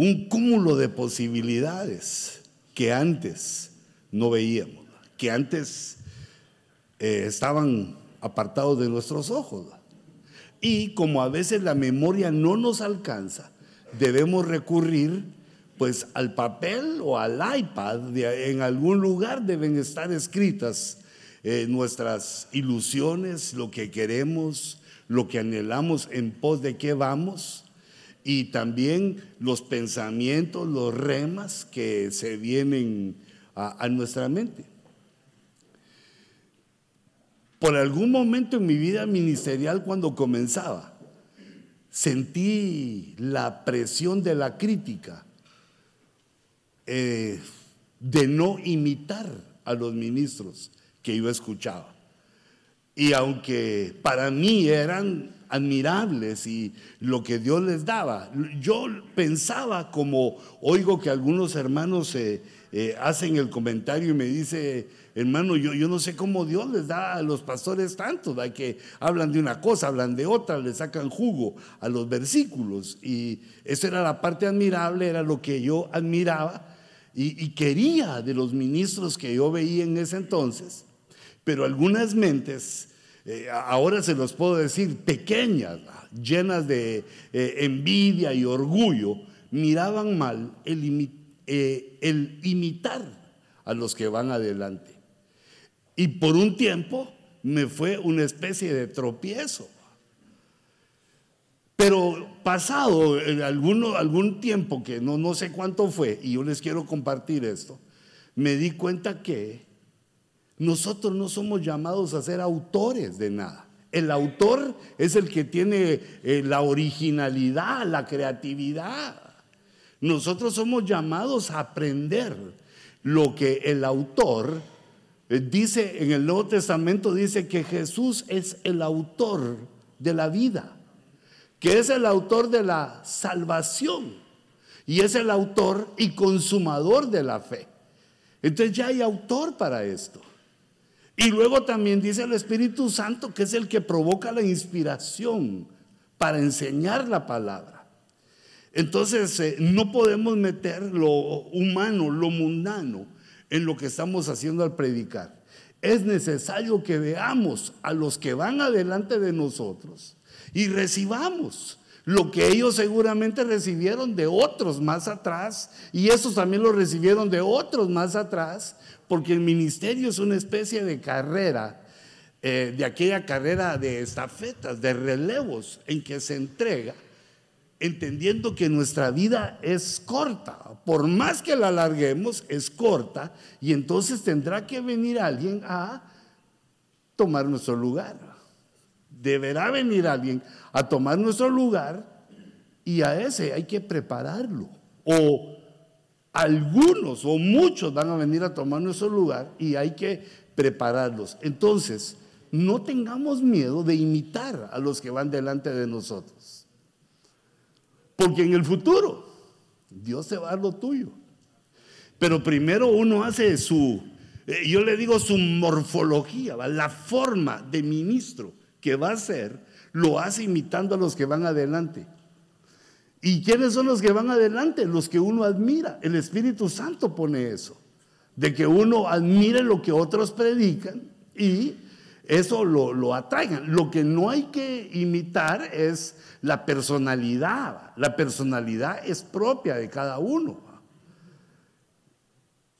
un cúmulo de posibilidades que antes no veíamos, que antes eh, estaban apartados de nuestros ojos. Y como a veces la memoria no nos alcanza, debemos recurrir pues al papel o al iPad, en algún lugar deben estar escritas eh, nuestras ilusiones, lo que queremos, lo que anhelamos, en pos de qué vamos, y también los pensamientos, los remas que se vienen a nuestra mente. Por algún momento en mi vida ministerial cuando comenzaba, sentí la presión de la crítica eh, de no imitar a los ministros que yo escuchaba. Y aunque para mí eran admirables y lo que Dios les daba, yo pensaba como oigo que algunos hermanos eh, eh, hacen el comentario y me dice, hermano, yo, yo no sé cómo Dios les da a los pastores tanto, ¿da? que hablan de una cosa, hablan de otra, le sacan jugo a los versículos. Y esa era la parte admirable, era lo que yo admiraba y, quería de los ministros que yo veía en ese entonces. Pero algunas mentes, eh, ahora se los puedo decir, pequeñas, llenas de eh, envidia y orgullo, miraban mal el, eh, el imitar a los que van adelante. Y por un tiempo me fue una especie de tropiezo. Pero pasado algún tiempo, que no, no sé cuánto fue, y yo les quiero compartir esto, me di cuenta que nosotros no somos llamados a ser autores de nada. El autor es el que tiene eh, la originalidad, la creatividad. Nosotros somos llamados a aprender lo que el autor eh, dice en el Nuevo Testamento, dice que Jesús es el autor de la vida, que es el autor de la salvación y es el autor y consumador de la fe. Entonces ya hay autor para esto. Y luego también dice el Espíritu Santo que es el que provoca la inspiración para enseñar la palabra. Entonces eh, no podemos meter lo humano, lo mundano, en lo que estamos haciendo al predicar. Es necesario que veamos a los que van adelante de nosotros y recibamos lo que ellos seguramente recibieron de otros más atrás y esos también lo recibieron de otros más atrás, porque el ministerio es una especie de carrera, eh, de aquella carrera de estafetas, de relevos en que se entrega entendiendo que nuestra vida es corta. Por más que la alarguemos, es corta y entonces tendrá que venir alguien a tomar nuestro lugar. Deberá venir alguien a tomar nuestro lugar y a ese hay que prepararlo. O algunos o muchos van a venir a tomar nuestro lugar y hay que prepararlos. Entonces, no tengamos miedo de imitar a los que van delante de nosotros. Porque en el futuro Dios te va a dar lo tuyo. Pero primero uno hace su, eh, yo le digo su morfología, la forma de ministro que va a ser, lo hace imitando a los que van adelante. ¿Y quiénes son los que van adelante? Los que uno admira. El Espíritu Santo pone eso, de que uno admire lo que otros predican y eso lo, lo atraigan. Lo que no hay que imitar es la personalidad. La personalidad es propia de cada uno.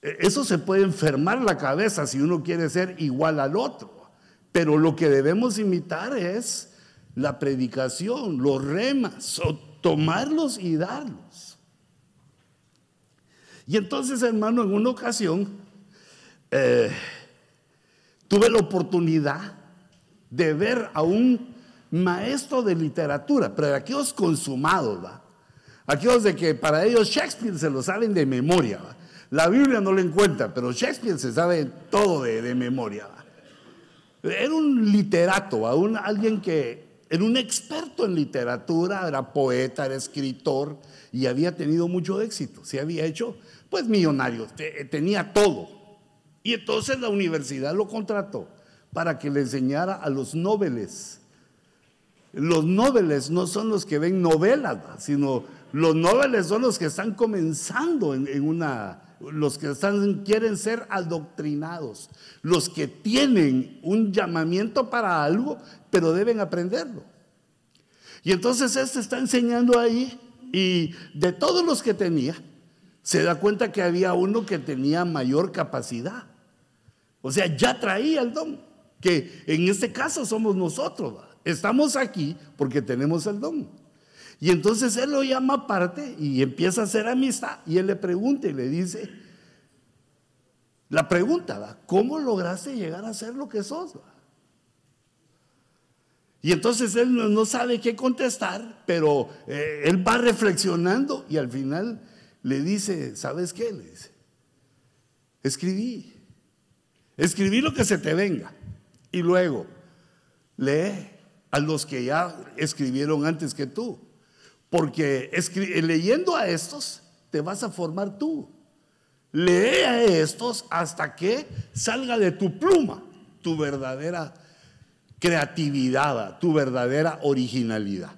E, eso se puede enfermar la cabeza si uno quiere ser igual al otro. Pero lo que debemos imitar es la predicación, los remas, tomarlos y darlos. Y entonces, hermano, en una ocasión eh, tuve la oportunidad de ver a un maestro de literatura, pero de aquellos consumados, ¿va? Aquellos de que para ellos Shakespeare se lo saben de memoria, La Biblia no lo encuentra, pero Shakespeare se sabe todo de, memoria, Era un literato, Un, alguien que era un experto en literatura, era poeta, era escritor y había tenido mucho éxito. Se había hecho, pues, millonario, tenía todo. Y entonces la universidad lo contrató para que le enseñara a los nobles los nobles no son los que ven novelas, sino Los nobles son los que están comenzando en, una, los que quieren ser adoctrinados, los que tienen un llamamiento para algo, pero deben aprenderlo. Y entonces este está enseñando ahí y de todos los que tenía, se da cuenta que había uno que tenía mayor capacidad. O sea, ya traía el don, que en este caso somos nosotros. Estamos aquí porque tenemos el don. Y entonces él lo llama aparte y empieza a hacer amistad. Y él le pregunta y le dice, la pregunta, ¿va? ¿cómo lograste llegar a ser lo que sos? Y entonces él no, sabe qué contestar, pero eh, él va reflexionando y al final le dice, ¿sabes qué? Le dice, escribí, escribí lo que se te venga. Y luego, lee a los que ya escribieron antes que tú. Porque leyendo a estos, te vas a formar tú. Lee a estos hasta que salga de tu pluma tu verdadera creatividad, tu verdadera originalidad.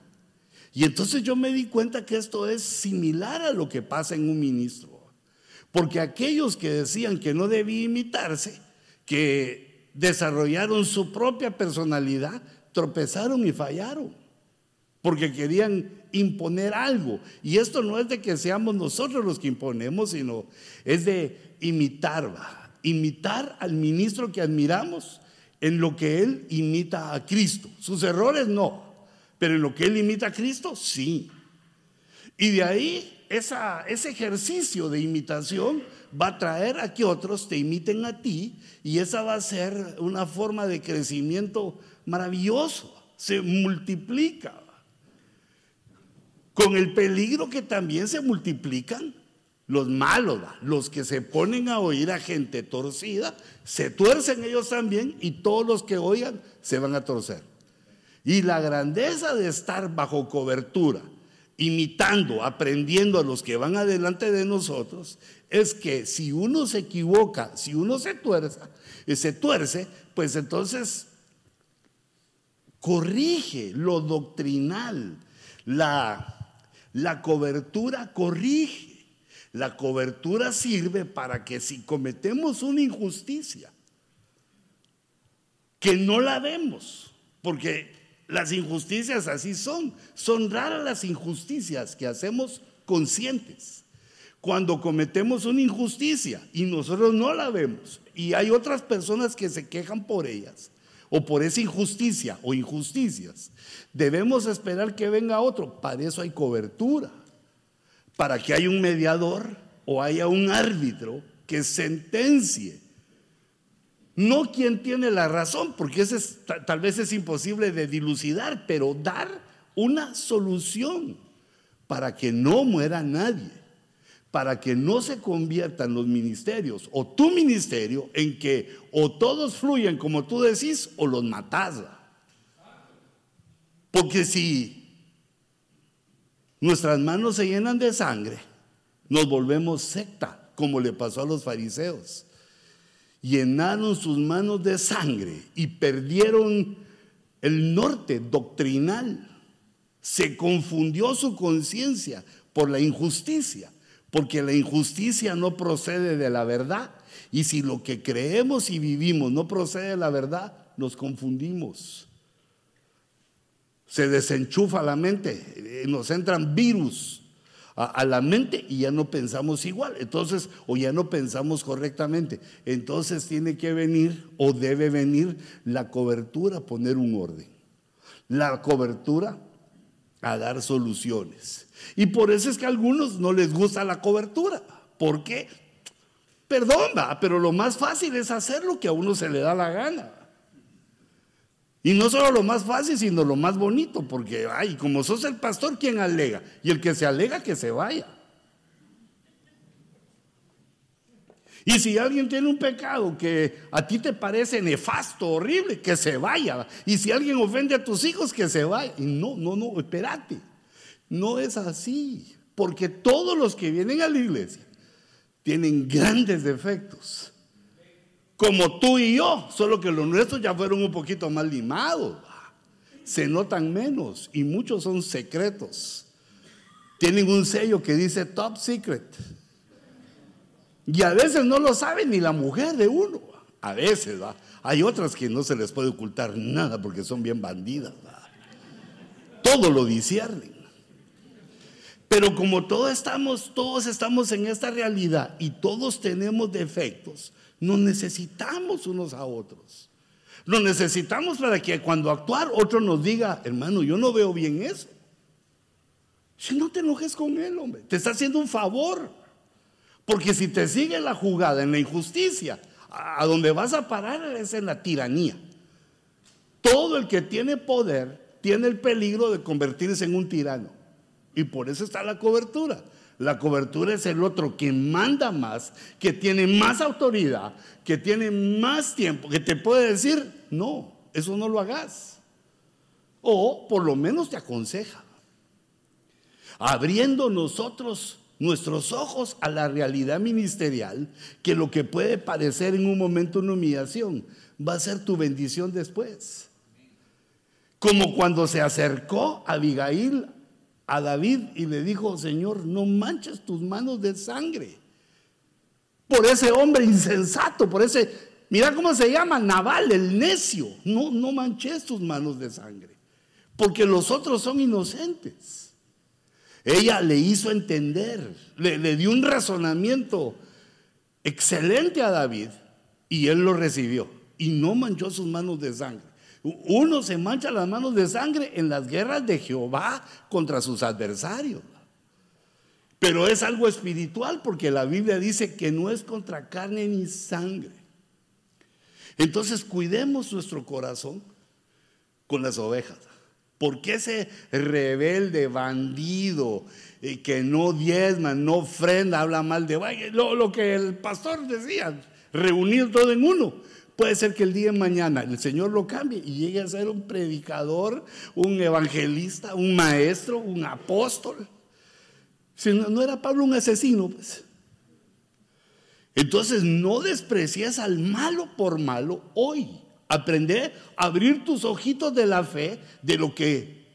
Y entonces yo me di cuenta que esto es similar a lo que pasa en un ministro. Porque aquellos que decían que no debía imitarse, que desarrollaron su propia personalidad, tropezaron y fallaron. Porque querían imponer algo. Y esto no es de que seamos nosotros los que imponemos, sino es de imitar, imitar al ministro que admiramos en lo que él imita a Cristo. Sus errores no, pero en lo que él imita a Cristo sí. Y de ahí esa, ese ejercicio de imitación va a traer a que otros te imiten a ti y esa va a ser una forma de crecimiento maravilloso. Se multiplica con el peligro que también se multiplican los malos, los que se ponen a oír a gente torcida, se tuercen ellos también y todos los que oigan se van a torcer. Y la grandeza de estar bajo cobertura, imitando, aprendiendo a los que van adelante de nosotros, es que si uno se equivoca, si uno se tuerce, eh, se tuerce, pues entonces corrige lo doctrinal, la la cobertura corrige. La cobertura sirve para que si cometemos una injusticia, que no la vemos, porque las injusticias así son. Son raras las injusticias que hacemos conscientes. Cuando cometemos una injusticia y nosotros no la vemos y hay otras personas que se quejan por ellas, o por esa injusticia o injusticias, debemos esperar que venga otro. Para eso hay cobertura, para que haya un mediador o haya un árbitro que sentencie. No quien tiene la razón, porque tal vez es imposible de dilucidar, pero dar una solución para que no muera nadie para que no se conviertan los ministerios o tu ministerio en que o todos fluyen como tú decís o los matas. Porque si nuestras manos se llenan de sangre, nos volvemos secta, como le pasó a los fariseos. Llenaron sus manos de sangre y perdieron el norte doctrinal. Se confundió su conciencia por la injusticia porque la injusticia no procede de la verdad. Y si lo que creemos y vivimos no procede de la verdad, nos confundimos. Se desenchufa la mente, eh, nos entran virus a, la mente y ya no pensamos igual. Entonces, o ya no pensamos correctamente. Entonces tiene que venir o debe venir la cobertura, poner un orden. La cobertura a dar soluciones. Y por eso es que a algunos no les gusta la cobertura. ¿Por qué? Perdón, pero lo más fácil es hacer lo que a uno se le da la gana. Y no solo lo más fácil, sino lo más bonito, porque, ay, como sos el pastor, ¿quién alega? Y el que se alega, que se vaya. Y si alguien tiene un pecado que a ti te parece nefasto, horrible, que se vaya. Y si alguien ofende a tus hijos, que se vaya. Y no, no, no, espérate. No es así, porque todos los que vienen a la iglesia tienen grandes defectos, como tú y yo, solo que los nuestros ya fueron un poquito más limados, se notan menos y muchos son secretos. tienen un sello que dice top secret. Y a veces no lo sabe ni la mujer de uno. A veces, ¿va? Hay otras que no se les puede ocultar nada porque son bien bandidas. Todo lo disciernen. Pero como todos estamos, todos estamos en esta realidad y todos tenemos defectos, nos necesitamos unos a otros. Nos necesitamos para que cuando actuar otro nos diga, hermano, yo no veo bien eso. Si no te enojes con él, hombre, te está haciendo un favor. Porque si te sigue la jugada en la injusticia, a donde vas a parar es en la tiranía. Todo el que tiene poder tiene el peligro de convertirse en un tirano. Y por eso está la cobertura. La cobertura es el otro que manda más, que tiene más autoridad, que tiene más tiempo, que te puede decir, no, eso no lo hagas. O por lo menos te aconseja. Abriendo nosotros nuestros ojos a la realidad ministerial, que lo que puede parecer en un momento una humillación va a ser tu bendición después. Como cuando se acercó Abigail a David y le dijo, Señor, no manches tus manos de sangre. Por ese hombre insensato, por ese, mira cómo se llama, Naval, el necio. No, no manches tus manos de sangre, porque los otros son inocentes. Ella le hizo entender, le, dio un razonamiento excelente a David y él lo recibió y no manchó sus manos de sangre. Uno se mancha las manos de sangre en las guerras de Jehová contra sus adversarios. Pero es algo espiritual porque la Biblia dice que no es contra carne ni sangre. Entonces cuidemos nuestro corazón con las ovejas. Porque ese rebelde, bandido, eh, que no diezma, no ofrenda, habla mal de lo, lo que el pastor decía, reunir todo en uno? Puede ser que el día de mañana el Señor lo cambie y llegue a ser un predicador, un evangelista, un maestro, un apóstol. Si no, no era Pablo un asesino, pues. Entonces no desprecies al malo por malo hoy. Aprender a abrir tus ojitos de la fe de lo que,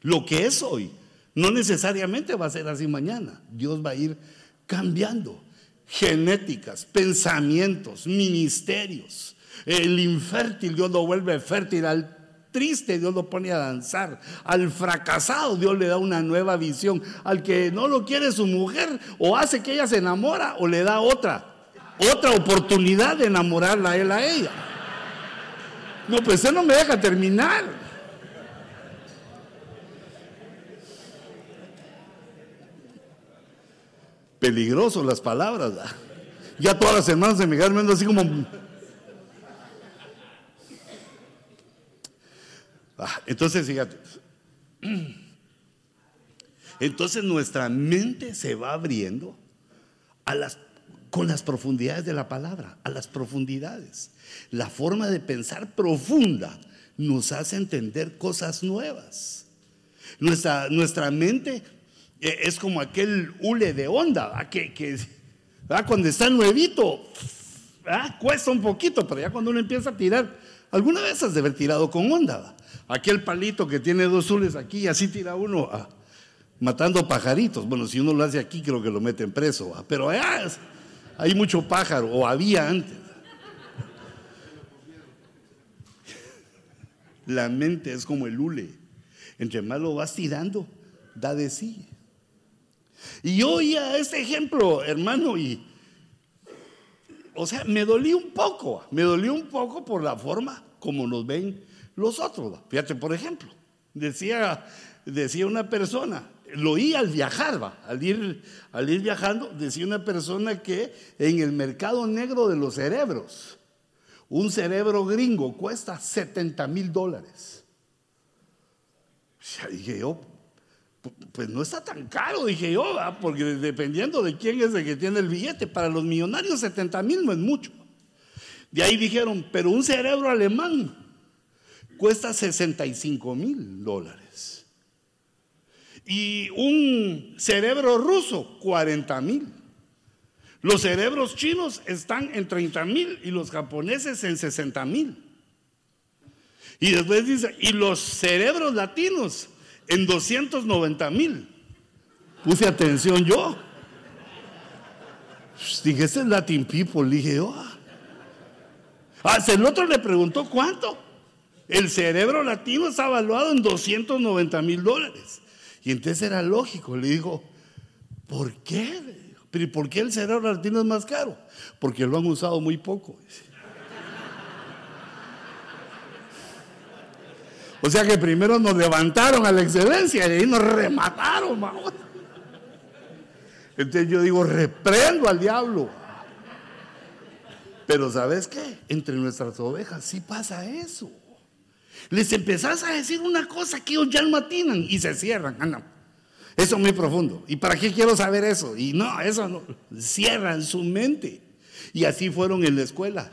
lo que es hoy. No necesariamente va a ser así mañana. Dios va a ir cambiando genéticas, pensamientos, ministerios. El infértil Dios lo vuelve fértil, al triste Dios lo pone a danzar, al fracasado Dios le da una nueva visión, al que no lo quiere su mujer o hace que ella se enamora o le da otra, otra oportunidad de enamorarla a él a ella. No, pues él no me deja terminar. Peligroso las palabras. Ya todas las semanas se me quedan viendo así como... entonces, fíjate. Entonces nuestra mente se va abriendo a las con las profundidades de la palabra, a las profundidades. La forma de pensar profunda nos hace entender cosas nuevas. Nuestra, nuestra mente eh, es como aquel hule de onda, que, que cuando está nuevito, cuesta un poquito, pero ya cuando uno empieza a tirar, alguna vez has de haber tirado con onda. Aquel palito que tiene dos hules aquí y así tira uno ah, matando pajaritos. Bueno, si uno lo hace aquí, creo que lo meten preso, pero allá hay mucho pájaro, o había antes. La mente es como el hule. Entre más lo vas tirando, da de sí. Y yo oía este ejemplo, hermano, y. O sea, me dolí un poco. Me dolió un poco por la forma como nos ven los otros. Fíjate, por ejemplo, decía, decía una persona, lo oí al viajar, va, al ir, al ir viajando, decía una persona que en el mercado negro de los cerebros, un cerebro gringo cuesta 70 mil dólares. dije yo, pues no está tan caro, dije yo, porque dependiendo de quién es el que tiene el billete, para los millonarios 70 mil no es mucho. De ahí dijeron, pero un cerebro alemán cuesta 65 mil dólares. Y un cerebro ruso, 40 mil. Los cerebros chinos están en 30 mil y los japoneses en 60 mil. Y después dice, y los cerebros latinos en 290 mil. Puse atención yo. Dije, ese es Latin People. Dije, oh. Ah, el otro le preguntó cuánto. El cerebro latino está evaluado en 290 mil dólares. Y entonces era lógico. Le dijo, ¿por qué? ¿Pero por qué el cerebro latino es más caro? Porque lo han usado muy poco. O sea que primero nos levantaron a la excelencia y ahí nos remataron. Entonces yo digo, reprendo al diablo. Pero ¿sabes qué? Entre nuestras ovejas sí pasa eso. Les empezás a decir una cosa que ellos ya no atinan y se cierran. Ah, eso es muy profundo. ¿Y para qué quiero saber eso? Y no, eso no. Cierran su mente. Y así fueron en la escuela.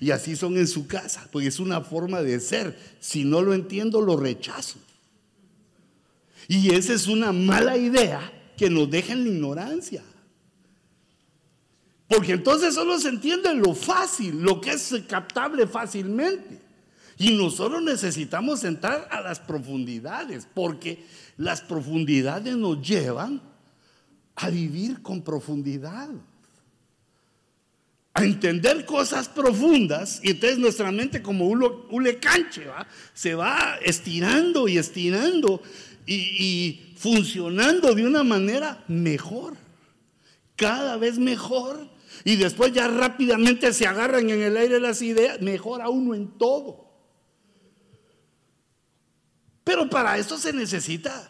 Y así son en su casa. Porque es una forma de ser. Si no lo entiendo, lo rechazo. Y esa es una mala idea que nos deja en la ignorancia. Porque entonces solo se entiende lo fácil, lo que es captable fácilmente. Y nosotros necesitamos entrar a las profundidades, porque las profundidades nos llevan a vivir con profundidad, a entender cosas profundas, y entonces nuestra mente como un lecanche ¿va? se va estirando y estirando y, y funcionando de una manera mejor, cada vez mejor. Y después ya rápidamente se agarran en el aire las ideas, mejora uno en todo. Pero para esto se necesita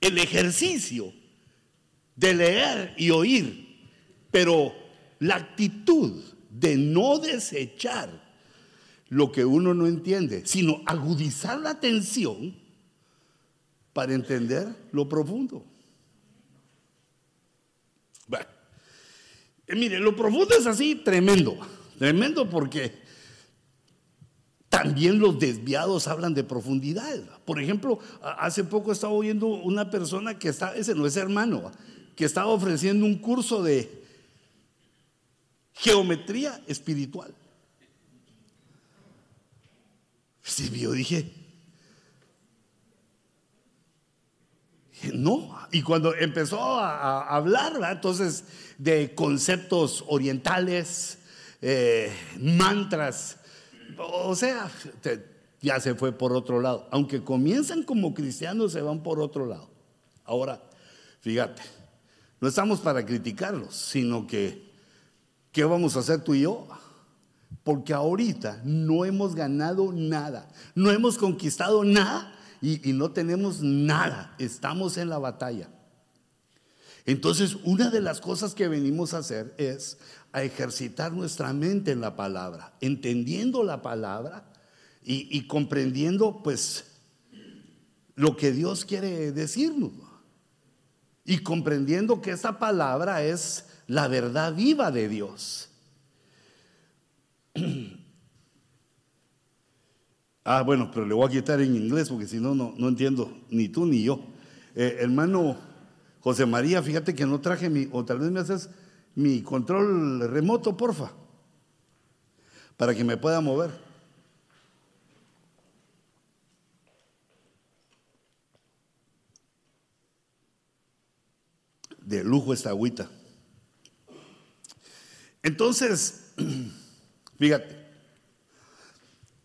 el ejercicio de leer y oír, pero la actitud de no desechar lo que uno no entiende, sino agudizar la atención para entender lo profundo. Bueno, eh, mire, lo profundo es así tremendo, tremendo porque también los desviados hablan de profundidad. Por ejemplo, hace poco estaba oyendo una persona que está, ese no es hermano, que estaba ofreciendo un curso de geometría espiritual. Sí, yo dije, no. Y cuando empezó a, hablar, entonces, de conceptos orientales, eh, mantras, o sea, ya se fue por otro lado. Aunque comienzan como cristianos, se van por otro lado. Ahora, fíjate, no estamos para criticarlos, sino que, ¿qué vamos a hacer tú y yo? Porque ahorita no hemos ganado nada, no hemos conquistado nada y, no tenemos nada. Estamos en la batalla. Entonces, una de las cosas que venimos a hacer es a ejercitar nuestra mente en la palabra, entendiendo la palabra y, comprendiendo pues lo que Dios quiere decirnos. Y comprendiendo que esa palabra es la verdad viva de Dios. Ah, bueno, pero le voy a quitar en inglés porque si no, no entiendo ni tú ni yo. Eh, hermano José María, fíjate que no traje mi, o tal vez me haces mi control remoto, porfa, para que me pueda mover. De lujo esta agüita. Entonces, fíjate,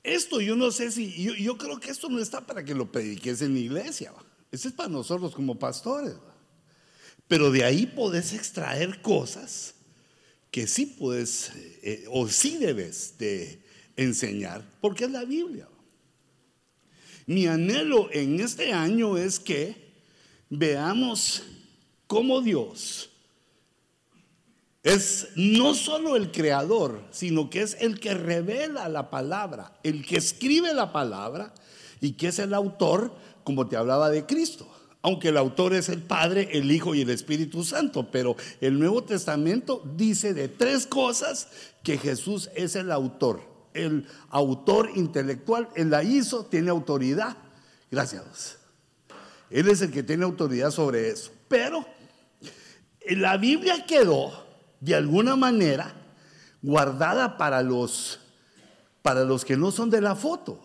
esto yo no sé si, yo, creo que esto no está para que lo prediques en la iglesia, Esto es para nosotros como pastores. Pero de ahí podés extraer cosas que sí puedes eh, o sí debes de enseñar, porque es la Biblia. Mi anhelo en este año es que veamos cómo Dios es no solo el creador, sino que es el que revela la palabra, el que escribe la palabra y que es el autor, como te hablaba de Cristo aunque el autor es el Padre, el Hijo y el Espíritu Santo, pero el Nuevo Testamento dice de tres cosas que Jesús es el autor. El autor intelectual, Él la hizo, tiene autoridad. Gracias. Él es el que tiene autoridad sobre eso. Pero la Biblia quedó, de alguna manera, guardada para los, para los que no son de la foto.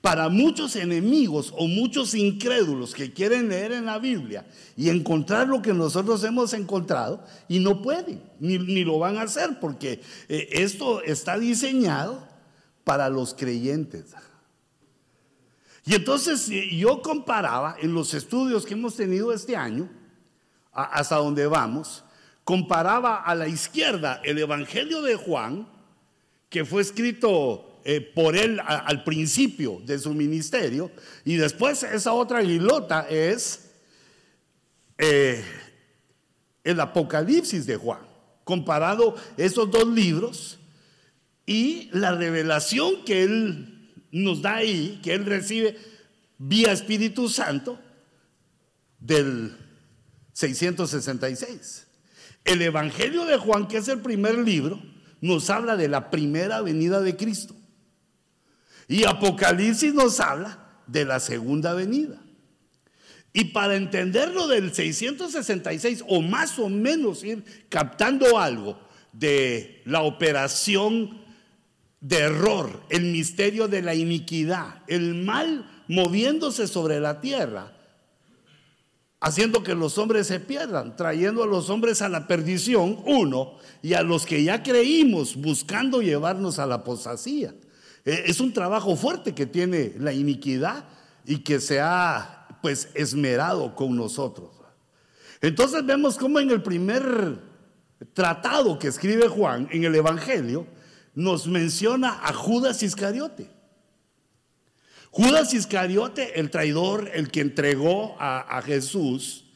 Para muchos enemigos o muchos incrédulos que quieren leer en la Biblia y encontrar lo que nosotros hemos encontrado y no pueden, ni, lo van a hacer, porque eh, esto está diseñado para los creyentes. Y entonces yo comparaba en los estudios que hemos tenido este año, hasta donde vamos, comparaba a la izquierda el Evangelio de Juan, que fue escrito eh, por él al principio de su ministerio. Y después esa otra guilota es eh, el Apocalipsis de Juan. Comparado esos dos libros y la revelación que él nos da ahí, que él recibe vía Espíritu Santo del 666. El Evangelio de Juan, que es el primer libro, nos habla de la primera venida de Cristo. Y Apocalipsis nos habla de la segunda venida. Y para entenderlo del 666 o más o menos ir captando algo de la operación de error, el misterio de la iniquidad, el mal moviéndose sobre la tierra, haciendo que los hombres se pierdan, trayendo a los hombres a la perdición, uno, y a los que ya creímos buscando llevarnos a la apostasía. Eh, es un trabajo fuerte que tiene la iniquidad y que se ha pues esmerado con nosotros. Entonces vemos cómo en el primer tratado que escribe Juan en el Evangelio nos menciona a Judas Iscariote. Judas Iscariote, el traidor, el que entregó a, a Jesús,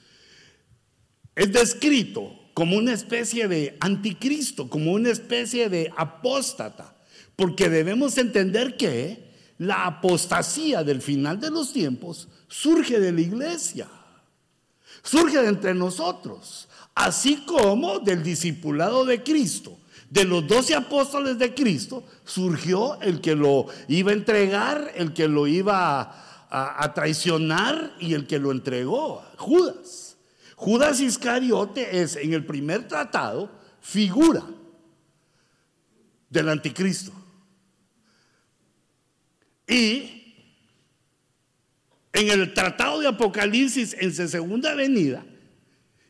es descrito como una especie de anticristo, como una especie de apóstata. Porque debemos entender que la apostasía del final de los tiempos surge de la iglesia, surge de entre nosotros, así como del discipulado de Cristo. De los doce apóstoles de Cristo surgió el que lo iba a entregar, el que lo iba a, a traicionar y el que lo entregó, Judas. Judas Iscariote es en el primer tratado figura del anticristo. Y en el Tratado de Apocalipsis, en su segunda venida,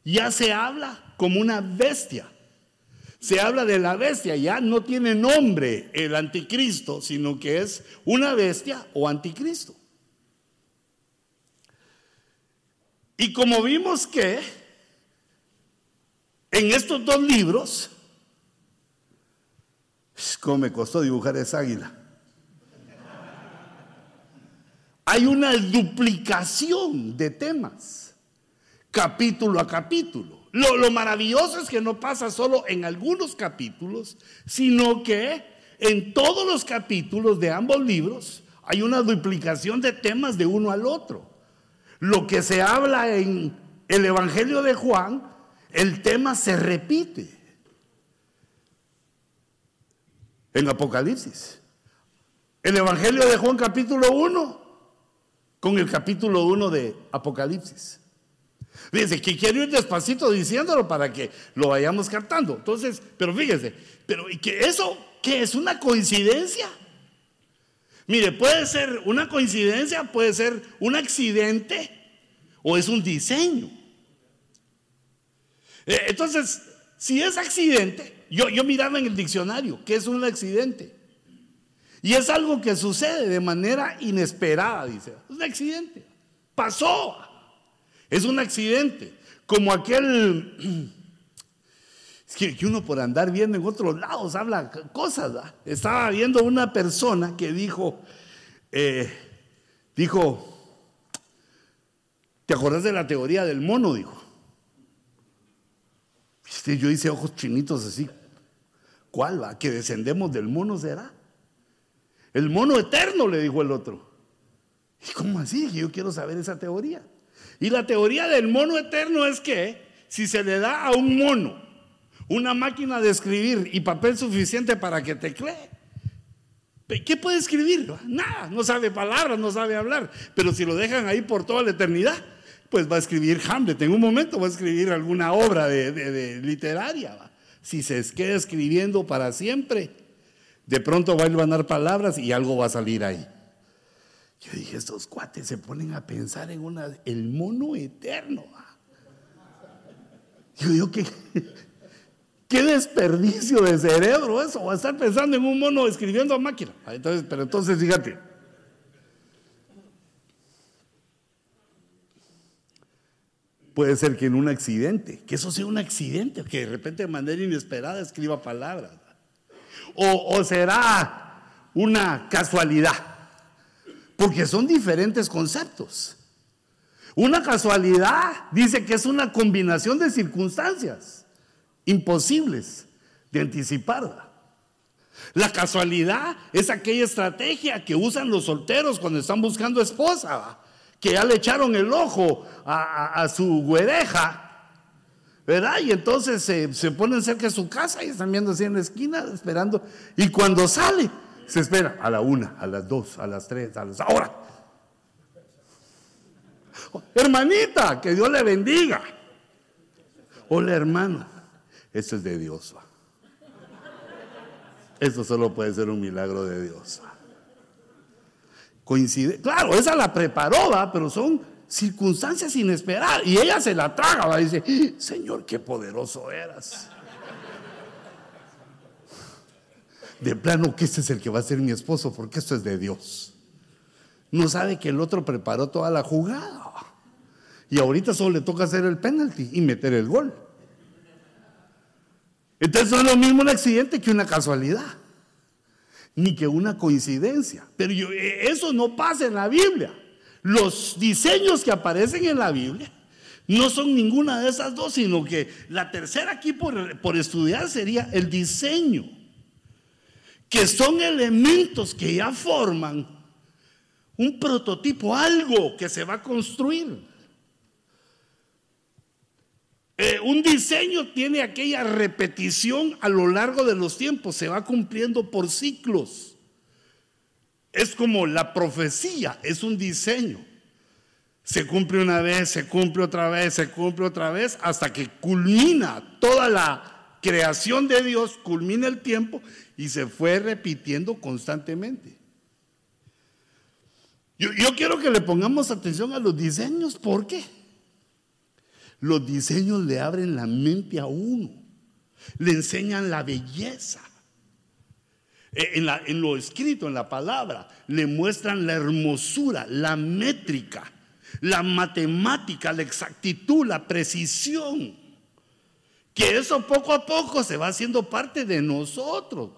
ya se habla como una bestia. Se habla de la bestia, ya no tiene nombre el anticristo, sino que es una bestia o anticristo. Y como vimos que en estos dos libros, ¿cómo me costó dibujar esa águila? Hay una duplicación de temas, capítulo a capítulo. Lo, maravilloso es que no pasa solo en algunos capítulos, sino que en todos los capítulos de ambos libros hay una duplicación de temas de uno al otro. Lo que se habla en el Evangelio de Juan, el tema se repite en Apocalipsis. El Evangelio de Juan capítulo 1 con el capítulo 1 de Apocalipsis. Fíjense que quiero ir despacito diciéndolo para que lo vayamos captando. Entonces, pero fíjense, pero ¿y que eso qué es una coincidencia? Mire, puede ser una coincidencia, puede ser un accidente o es un diseño. Eh, entonces, si es accidente, yo, yo miraba en el diccionario, ¿qué es un accidente? Y es algo que sucede de manera inesperada, dice. Es un accidente. Pasó. Es un accidente. Como aquel... Es que, uno por andar viendo en otros lados habla cosas. Estaba viendo una persona que dijo, eh, dijo, ¿te acordás de la teoría del mono? Dijo. Yo hice ojos chinitos así. ¿Cuál va? ¿Que descendemos del mono será? El mono eterno, le dijo el otro. ¿Y cómo así? Yo quiero saber esa teoría. Y la teoría del mono eterno es que si se le da a un mono una máquina de escribir y papel suficiente para que teclee, ¿qué puede escribir? Nada, no sabe palabras, no sabe hablar. Pero si lo dejan ahí por toda la eternidad, pues va a escribir Hamlet. En un momento va a escribir alguna obra de, literaria. Si se queda escribiendo para siempre, de pronto va a dar palabras y algo va a salir ahí. Yo dije, estos cuates se ponen a pensar en una, el mono eterno. Yo que qué desperdicio de cerebro eso, a estar pensando en un mono escribiendo a máquina. Pero entonces fíjate. Puede ser que en un accidente, que eso sea un accidente, que de repente de manera inesperada escriba palabras. O, será una casualidad, porque son diferentes conceptos. Una casualidad dice que es una combinación de circunstancias imposibles de anticipar. La casualidad es aquella estrategia que usan los solteros cuando están buscando esposa, que ya le echaron el ojo a, su güereja, ¿verdad? Y entonces se, se, ponen cerca de su casa y están viendo así en la esquina, esperando. Y cuando sale, se espera a la una, a las dos, a las tres, a las... Ahora, Hermanita, que Dios le bendiga. Hola hermano, esto es de Dios. Esto solo puede ser un milagro de Dios. Coincide, claro, esa la preparó, pero son circunstancias inesperadas. Y ella se la traga, ¿va? dice, Señor, qué poderoso eras. De plano que este es el que va a ser mi esposo, porque esto es de Dios. No sabe que el otro preparó toda la jugada. Y ahorita solo le toca hacer el penalti y meter el gol. Entonces no es lo mismo un accidente que una casualidad, ni que una coincidencia. Pero eh, eso no pasa en la Biblia. Los diseños que aparecen en la Biblia no son ninguna de esas dos, sino que la tercera aquí por, por estudiar sería el diseño, que son elementos que ya forman un prototipo, algo que se va a construir. Eh, un diseño tiene aquella repetición a lo largo de los tiempos, se va cumpliendo por ciclos. Es como la profecía, es un diseño. Se cumple una vez, se cumple otra vez, se cumple otra vez, hasta que culmina toda la creación de Dios, culmina el tiempo y se fue repitiendo constantemente. Yo, quiero que le pongamos atención a los diseños, ¿por qué? Los diseños le abren la mente a uno, le enseñan la belleza. E, en, lo escrito, en la palabra, le muestran la hermosura, la métrica, la matemática, la exactitud, la precisión. Que eso poco a poco se va haciendo parte de nosotros.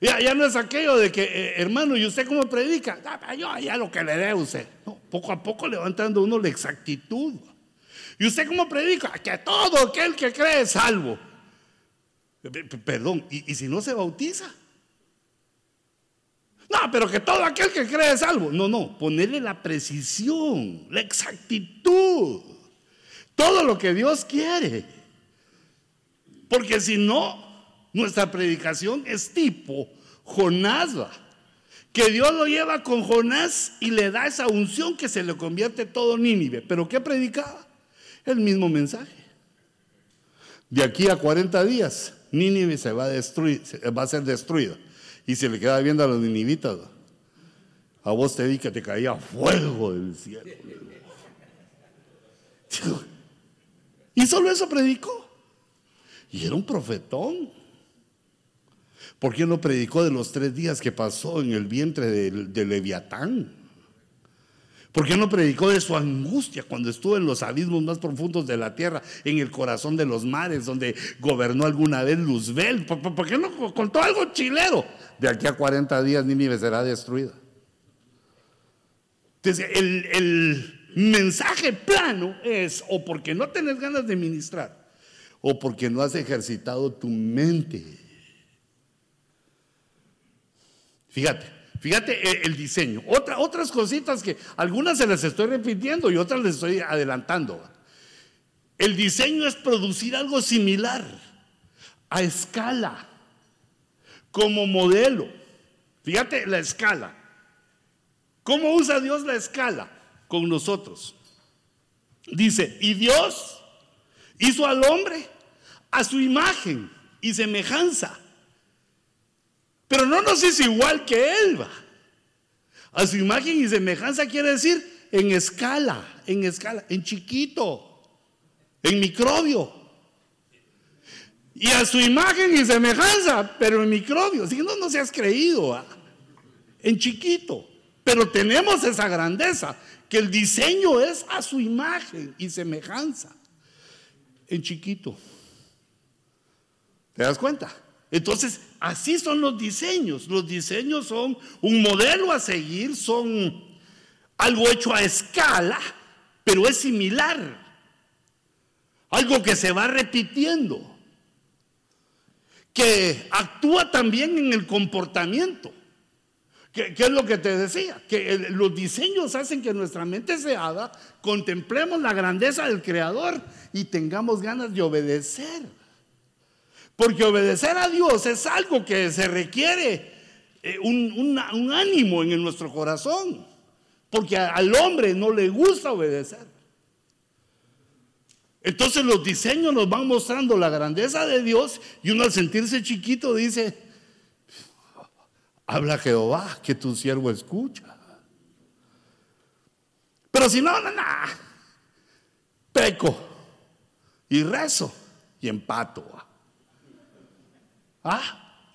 Ya, ya no es aquello de que, eh, hermano, ¿y usted cómo predica? Ah, yo ya lo que le dé a usted. poco a poco le va entrando uno la exactitud. ¿Y usted cómo predica? Que todo aquel que cree es salvo. Perdón, ¿y, si no se bautiza? No, pero que todo aquel que cree es salvo. No, no, ponerle la precisión, la exactitud, todo lo que Dios quiere. Porque si no, nuestra predicación es tipo Jonás, que Dios lo lleva con Jonás y le da esa unción que se le convierte todo Nínive. ¿Pero qué predicaba? El mismo mensaje. De aquí a 40 días, Nínive se va a destruir, va a ser destruida. Y se le queda viendo a los ninivitas. A vos te di que te caía fuego del cielo. Y solo eso predicó. Y era un profetón. ¿Por qué no predicó de los tres días que pasó en el vientre de Leviatán? ¿Por qué no predicó de su angustia cuando estuvo en los abismos más profundos de la tierra, en el corazón de los mares, donde gobernó alguna vez Luzbel? ¿Por, qué no contó algo chilero? De aquí a 40 días Nínive será destruida. Entonces, el, mensaje plano es o porque no tenés ganas de ministrar, o porque no has ejercitado tu mente. Fíjate, Fíjate eh, el diseño. Otra, otras cositas que algunas se las estoy repitiendo y otras les estoy adelantando. El diseño es producir algo similar a escala, como modelo. Fíjate la escala. ¿Cómo usa Dios la escala con nosotros? Dice, y Dios hizo al hombre a su imagen y semejanza pero no nos hizo igual que Él. A su imagen y semejanza quiere decir en escala, en escala, en chiquito, en microbio. Y a su imagen y semejanza, pero en microbio. Si no, no seas creído. ¿ah? En chiquito. Pero tenemos esa grandeza, que el diseño es a su imagen y semejanza. En chiquito. ¿Te das cuenta? Entonces, así son los diseños. Los diseños son un modelo a seguir, son algo hecho a escala, pero es similar. Algo que se va repitiendo. Que actúa también en el comportamiento. ¿Qué, es lo que te decía? Que los diseños hacen que nuestra mente se haga, contemplemos la grandeza del Creador y tengamos ganas de obedecer. Porque obedecer a Dios es algo que se requiere eh, un, ánimo en nuestro corazón. Porque al hombre no le gusta obedecer. Entonces los diseños nos van mostrando la grandeza de Dios y uno al sentirse chiquito dice, Habla Jehová, que tu siervo escucha. Pero si no, no, no, peco y rezo y empato. Ah,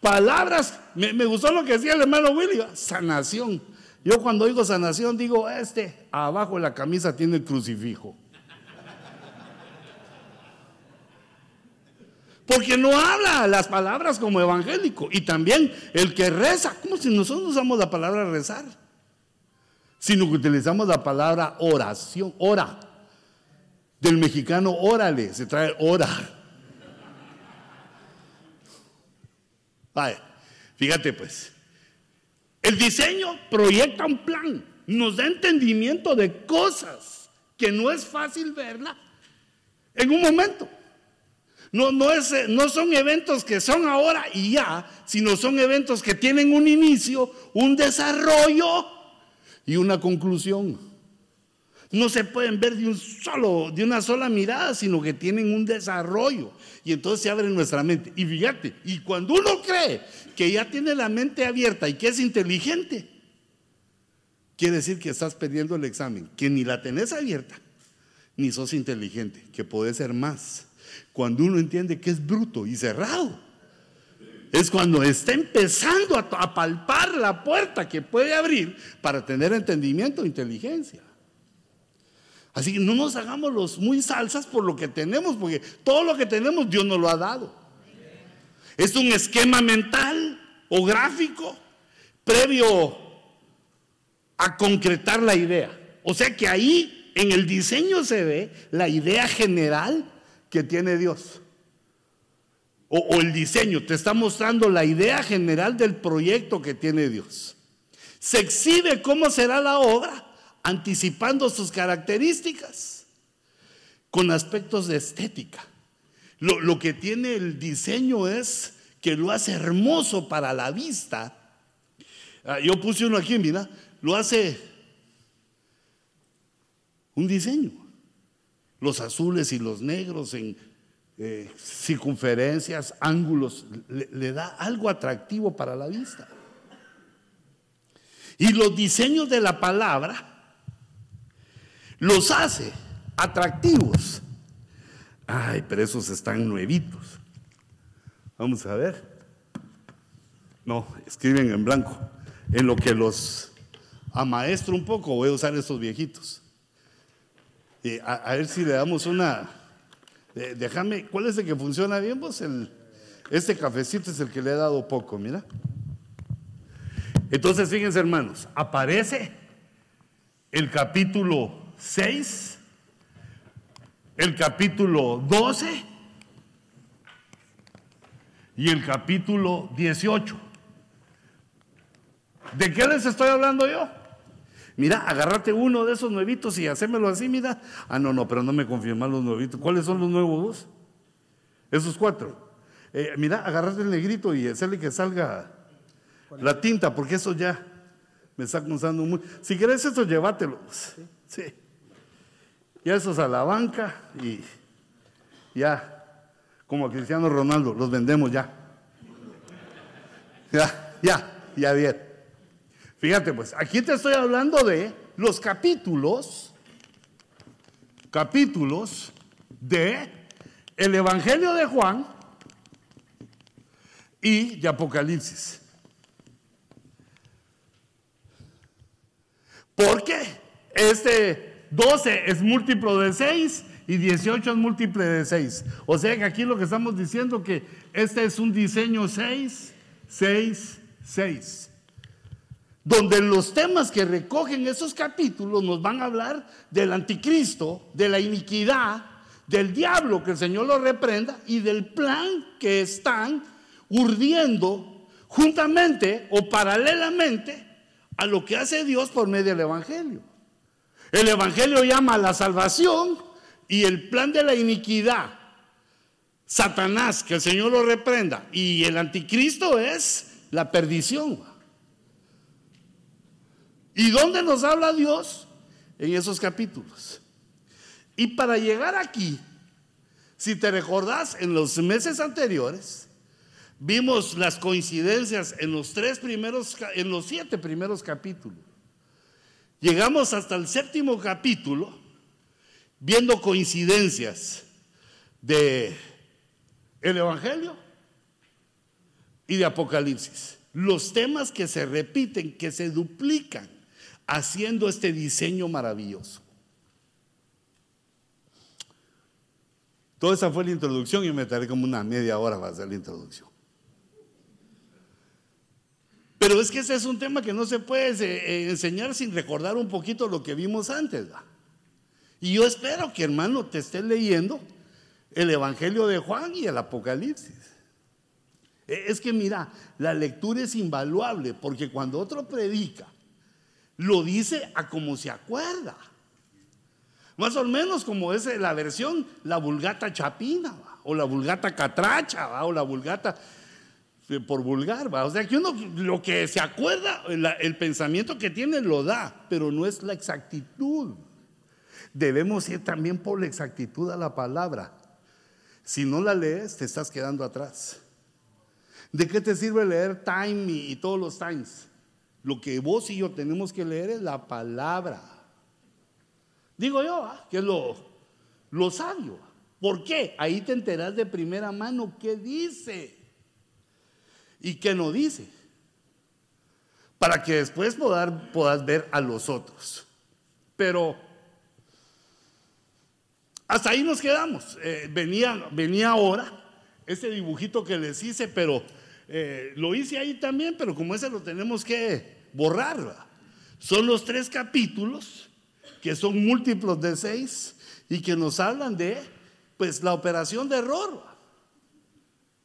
palabras, me, me, gustó lo que decía el hermano William, sanación. Yo cuando digo sanación digo, este, abajo de la camisa tiene el crucifijo. Porque no habla las palabras como evangélico. Y también el que reza, como si nosotros no usamos la palabra rezar, sino que utilizamos la palabra oración, ora. Del mexicano órale, se trae ora. Fíjate pues, el diseño proyecta un plan, nos da entendimiento de cosas que no es fácil verla en un momento. No, no, es, no son eventos que son ahora y ya, sino son eventos que tienen un inicio, un desarrollo y una conclusión. No se pueden ver de, un solo, de una sola mirada, sino que tienen un desarrollo. Y entonces se abre nuestra mente. Y fíjate, y cuando uno cree que ya tiene la mente abierta y que es inteligente, quiere decir que estás perdiendo el examen, que ni la tenés abierta, ni sos inteligente, que podés ser más cuando uno entiende que es bruto y cerrado. Es cuando está empezando a, palpar la puerta que puede abrir para tener entendimiento e inteligencia. Así que no nos hagamos los muy salsas por lo que tenemos, porque todo lo que tenemos Dios nos lo ha dado. Es un esquema mental o gráfico previo a concretar la idea. O sea que ahí en el diseño se ve la idea general que tiene Dios. O, el diseño, te está mostrando la idea general del proyecto que tiene Dios. Se exhibe cómo será la obra, anticipando sus características, con aspectos de estética. Lo, que tiene el diseño es que lo hace hermoso para la vista. Ah, yo puse uno aquí, mira, lo hace un diseño los azules y los negros en eh, circunferencias, ángulos, le, da algo atractivo para la vista. Y los diseños de la palabra los hace atractivos. Ay, pero esos están nuevitos. Vamos a ver. No, escriben en blanco. En lo que los amaestro un poco, voy a usar estos viejitos a, ver si le damos una. déjame, ¿cuál es el que funciona bien? El, este cafecito es el que le he dado poco, mira. Entonces, fíjense, hermanos, aparece el capítulo 6, el capítulo 12 y el capítulo 18. ¿De qué les estoy hablando yo? Mira, agárrate uno de esos nuevitos y hacémelo así, mira. Ah, no, no, pero no me confirman los nuevitos. ¿Cuáles son los nuevos Esos cuatro. Eh, mira, agárrate el negrito y hacerle que salga la tinta, porque eso ya me está cansando muy. Si querés eso, llévatelos. Sí. Ya esos a la banca y ya, como a Cristiano Ronaldo, los vendemos ya. Ya, ya, ya bien. Fíjate, pues, aquí te estoy hablando de los capítulos, capítulos de el Evangelio de Juan y de Apocalipsis. Porque este 12 es múltiplo de 6 y 18 es múltiple de 6. O sea que aquí lo que estamos diciendo que este es un diseño 6, 6, 6. Donde los temas que recogen esos capítulos nos van a hablar del anticristo, de la iniquidad, del diablo, que el Señor lo reprenda, y del plan que están urdiendo juntamente o paralelamente a lo que hace Dios por medio del Evangelio. El Evangelio llama a la salvación y el plan de la iniquidad. Satanás, que el Señor lo reprenda. Y el anticristo es la perdición. ¿Y dónde nos habla Dios? En esos capítulos. Y para llegar aquí, si te recordás, en los meses anteriores, vimos las coincidencias en los tres primeros, en los siete primeros capítulos. Llegamos hasta el séptimo capítulo viendo coincidencias de el Evangelio y de Apocalipsis. Los temas que se repiten, que se duplican, haciendo este diseño maravilloso. Toda esa fue la introducción y me tardé como una media hora para hacer la introducción. Pero es que ese es un tema que no se puede eh, enseñar sin recordar un poquito lo que vimos antes. Y yo espero que hermano te esté leyendo el Evangelio de Juan y el Apocalipsis. E, es que mira, la lectura es invaluable porque cuando otro predica, lo dice a como se acuerda. Más o menos como es la versión, la vulgata chapina, o la vulgata catracha, o la vulgata por vulgar. O sea que uno lo que se acuerda, el, pensamiento que tiene lo da, pero no es la exactitud. Debemos ir también por la exactitud a la palabra. Si no la lees, te estás quedando atrás. ¿De qué te sirve leer Time y, todos los Times? Lo que vos y yo tenemos que leer es la palabra. Digo yo, ¿ah? que es lo, lo sabio. ¿Por qué? Ahí te enteras de primera mano qué dice y qué no dice. Para que después puedas, puedas ver a los otros. Pero hasta ahí nos quedamos. Eh, venía, venía ahora ese dibujito que les hice, pero eh, lo hice ahí también, pero como ese lo tenemos que borrar. Son los tres capítulos que son múltiplos de seis y que nos hablan de pues la operación de error,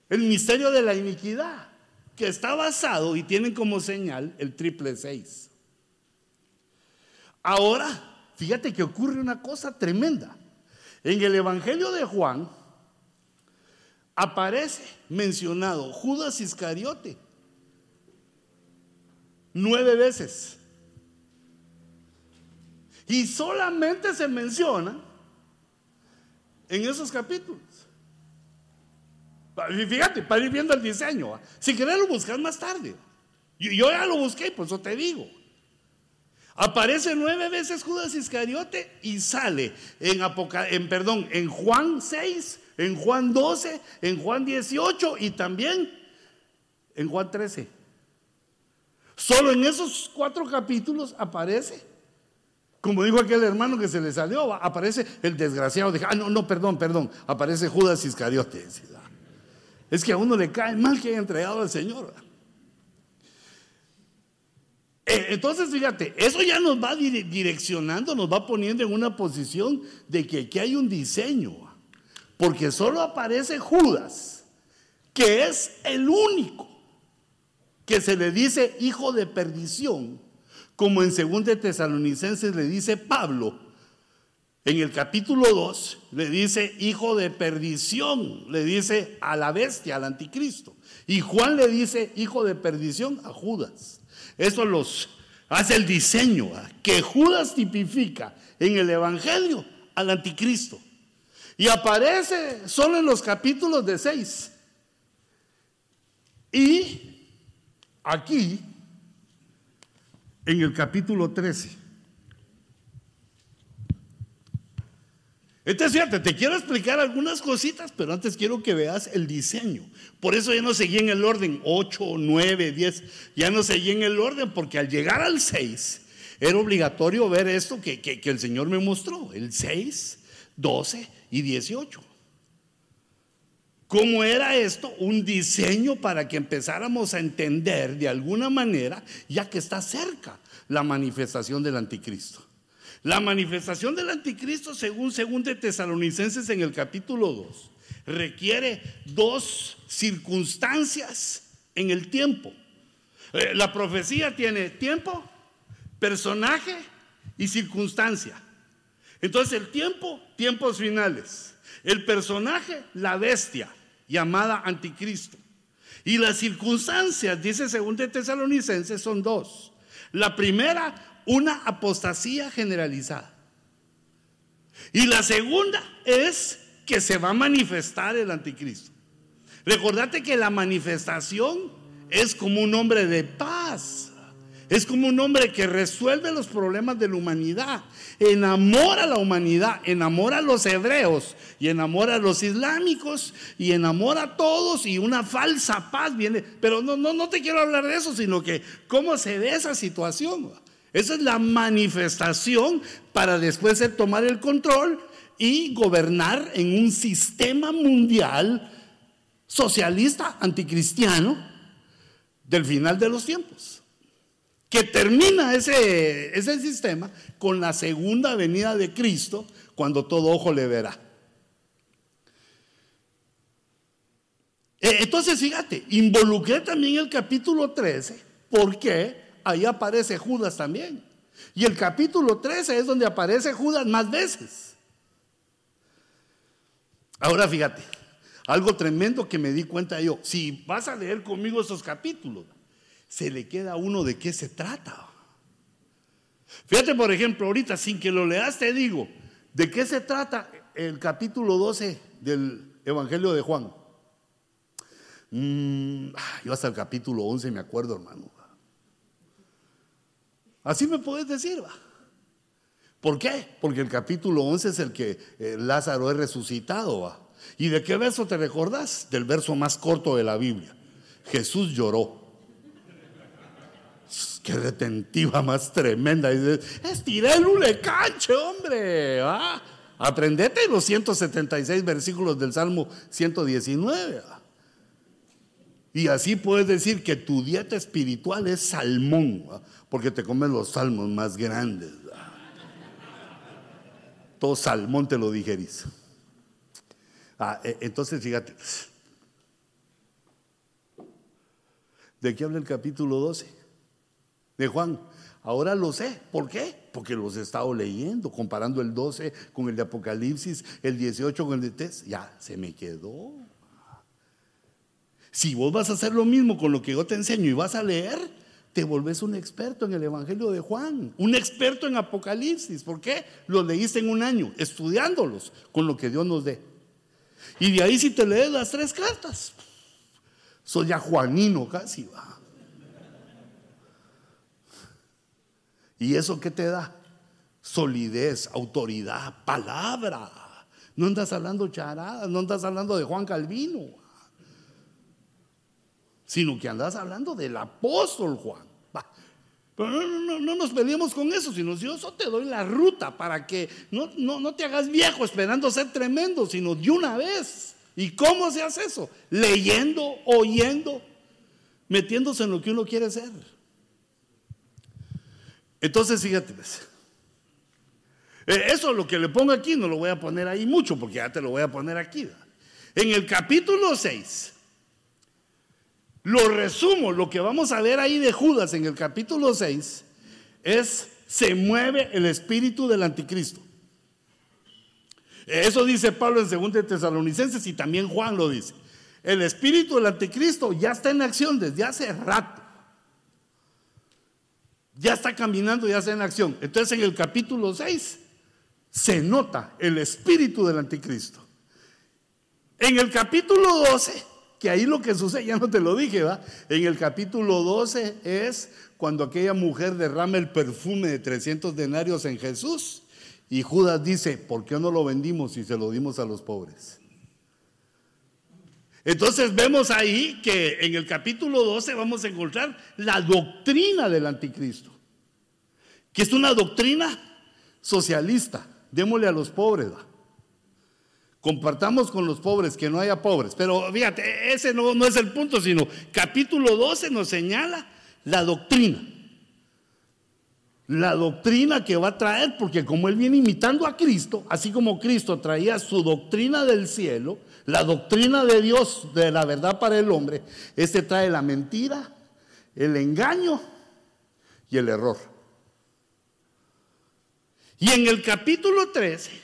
el misterio de la iniquidad, que está basado y tienen como señal el triple seis. Ahora, fíjate que ocurre una cosa tremenda. En el Evangelio de Juan aparece mencionado Judas Iscariote nueve veces. Y solamente se menciona en esos capítulos. Fíjate, para ir viendo el diseño. Si querés lo buscar más tarde. Yo, ya lo busqué, por eso te digo. Aparece nueve veces Judas Iscariote y sale en, en, perdón, en Juan 6, en Juan 12, en Juan 18 y también en Juan 13. Solo en esos cuatro capítulos aparece como dijo aquel hermano que se le salió, aparece el desgraciado. Dije, ah, no, no, perdón, perdón. Aparece Judas Iscariote. Es que a uno le cae mal que haya entregado al Señor. Eh, entonces, fíjate, eso ya nos va direccionando, nos va poniendo en una posición de que aquí hay un diseño. Porque solo aparece Judas, que es el único que se le dice hijo de perdición como en 2 Tesalonicenses le dice Pablo, en el capítulo 2 le dice hijo de perdición, le dice a la bestia, al anticristo. Y Juan le dice hijo de perdición a Judas. Eso los hace el diseño que Judas tipifica en el Evangelio al anticristo. Y aparece solo en los capítulos de 6. Y aquí en el capítulo 13. Entonces, fíjate, te quiero explicar algunas cositas, pero antes quiero que veas el diseño. Por eso ya no seguí en el orden 8, 9, 10, ya no seguí en el orden, porque al llegar al 6, era obligatorio ver esto que, que el Señor me mostró, el 6, 12 y 18. ¿Cómo era esto? Un diseño para que empezáramos a entender de alguna manera, ya que está cerca la manifestación del anticristo. La manifestación del anticristo, según según de Tesalonicenses en el capítulo 2, requiere dos circunstancias en el tiempo. Eh, la profecía tiene tiempo, personaje y circunstancia. Entonces el tiempo, tiempos finales. El personaje, la bestia, llamada anticristo. Y las circunstancias, dice según de Tesalonicenses, son dos. La primera, una apostasía generalizada. Y la segunda es que se va a manifestar el anticristo. Recordate que la manifestación es como un hombre de paz. Es como un hombre que resuelve los problemas de la humanidad, enamora a la humanidad, enamora a los hebreos y enamora a los islámicos y enamora a todos y una falsa paz viene. Pero no, no, no te quiero hablar de eso, sino que cómo se ve esa situación. Esa es la manifestación para después de tomar el control y gobernar en un sistema mundial socialista anticristiano del final de los tiempos. Que termina ese, ese sistema con la segunda venida de Cristo cuando todo ojo le verá. Eh, entonces, fíjate, involucré también el capítulo 13. ¿Por qué? Ahí aparece Judas también. Y el capítulo 13 es donde aparece Judas más veces. Ahora fíjate, algo tremendo que me di cuenta yo, si vas a leer conmigo esos capítulos, se le queda a uno de qué se trata. Fíjate, por ejemplo, ahorita sin que lo leas te digo, ¿de qué se trata el capítulo 12 del Evangelio de Juan? Mm, yo hasta el capítulo 11 me acuerdo, hermano. Así me puedes decir, va. ¿Por qué? Porque el capítulo 11 es el que eh, Lázaro es resucitado, va. ¿Y de qué verso te recordás? Del verso más corto de la Biblia. Jesús lloró. Qué retentiva más tremenda. Estiré el ulecanche, hombre. ¿va? Aprendete los 176 versículos del Salmo 119. Y así puedes decir que tu dieta espiritual es salmón. ¿va? Porque te comes los salmos más grandes. Todo salmón te lo digerís. Ah, e, entonces, fíjate. ¿De qué habla el capítulo 12? De Juan. Ahora lo sé. ¿Por qué? Porque los he estado leyendo, comparando el 12 con el de Apocalipsis, el 18 con el de Tes. Ya, se me quedó. Si vos vas a hacer lo mismo con lo que yo te enseño y vas a leer, te volvés un experto en el Evangelio de Juan, un experto en Apocalipsis. ¿Por qué? Los leíste en un año, estudiándolos con lo que Dios nos dé. Y de ahí si te lees las tres cartas, soy ya Juanino casi, va. ¿Y eso qué te da? Solidez, autoridad, palabra. No andas hablando charadas, no andas hablando de Juan Calvino sino que andas hablando del apóstol Juan. Pero no, no, nos peleemos con eso, sino yo te doy la ruta para que no, no, te hagas viejo esperando ser tremendo, sino de una vez. ¿Y cómo se hace eso? Leyendo, oyendo, metiéndose en lo que uno quiere ser. Entonces, fíjate, pues, eh, eso lo que le pongo aquí, no lo voy a poner ahí mucho, porque ya te lo voy a poner aquí. En el capítulo 6, lo resumo, lo que vamos a ver ahí de Judas en el capítulo 6 es, se mueve el espíritu del anticristo. Eso dice Pablo en 2 Tesalonicenses y también Juan lo dice. El espíritu del anticristo ya está en acción desde hace rato. Ya está caminando, ya está en acción. Entonces en el capítulo 6 se nota el espíritu del anticristo. En el capítulo 12 que ahí lo que sucede, ya no te lo dije, ¿va? En el capítulo 12 es cuando aquella mujer derrama el perfume de 300 denarios en Jesús y Judas dice, ¿por qué no lo vendimos y se lo dimos a los pobres? Entonces vemos ahí que en el capítulo 12 vamos a encontrar la doctrina del anticristo, que es una doctrina socialista. Démosle a los pobres. Compartamos con los pobres, que no haya pobres. Pero fíjate, ese no, no es el punto, sino capítulo 12 nos señala la doctrina. La doctrina que va a traer, porque como él viene imitando a Cristo, así como Cristo traía su doctrina del cielo, la doctrina de Dios, de la verdad para el hombre, este trae la mentira, el engaño y el error. Y en el capítulo 13,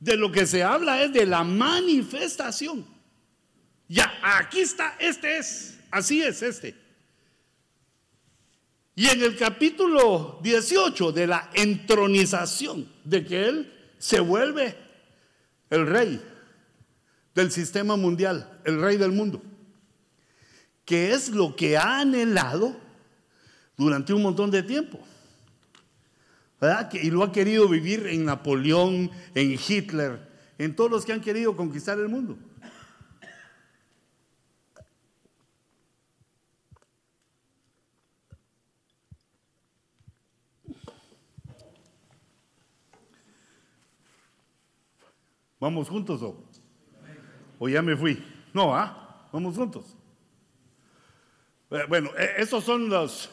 de lo que se habla es de la manifestación. Ya, aquí está, este es, así es este. Y en el capítulo 18 de la entronización, de que Él se vuelve el rey del sistema mundial, el rey del mundo, que es lo que ha anhelado durante un montón de tiempo. Y lo ha querido vivir en Napoleón, en Hitler, en todos los que han querido conquistar el mundo. ¿Vamos juntos o? ¿O ya me fui? No, ¿ah? Vamos juntos. Eh, bueno, eh, esos son los,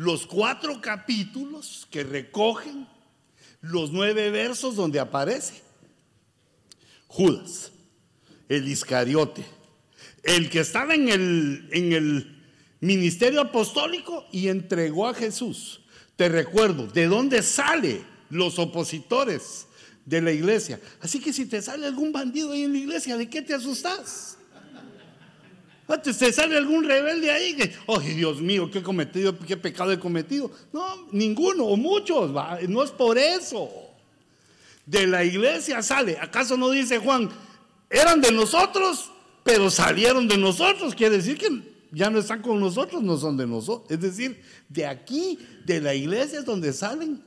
los cuatro capítulos que recogen los nueve versos donde aparece Judas, el Iscariote, el que estaba en el, en el ministerio apostólico y entregó a Jesús. Te recuerdo, ¿de dónde salen los opositores de la iglesia. Así que si te sale algún bandido ahí en la iglesia, ¿de qué te asustas? Si te sale algún rebelde ahí, que, oh Dios mío, ¿qué cometido? ¿Qué pecado he cometido? No, ninguno, o muchos, no es por eso. De la iglesia sale, ¿acaso no dice Juan? Eran de nosotros, pero salieron de nosotros. Quiere decir que ya no están con nosotros, no son de nosotros. Es decir, de aquí, de la iglesia es donde salen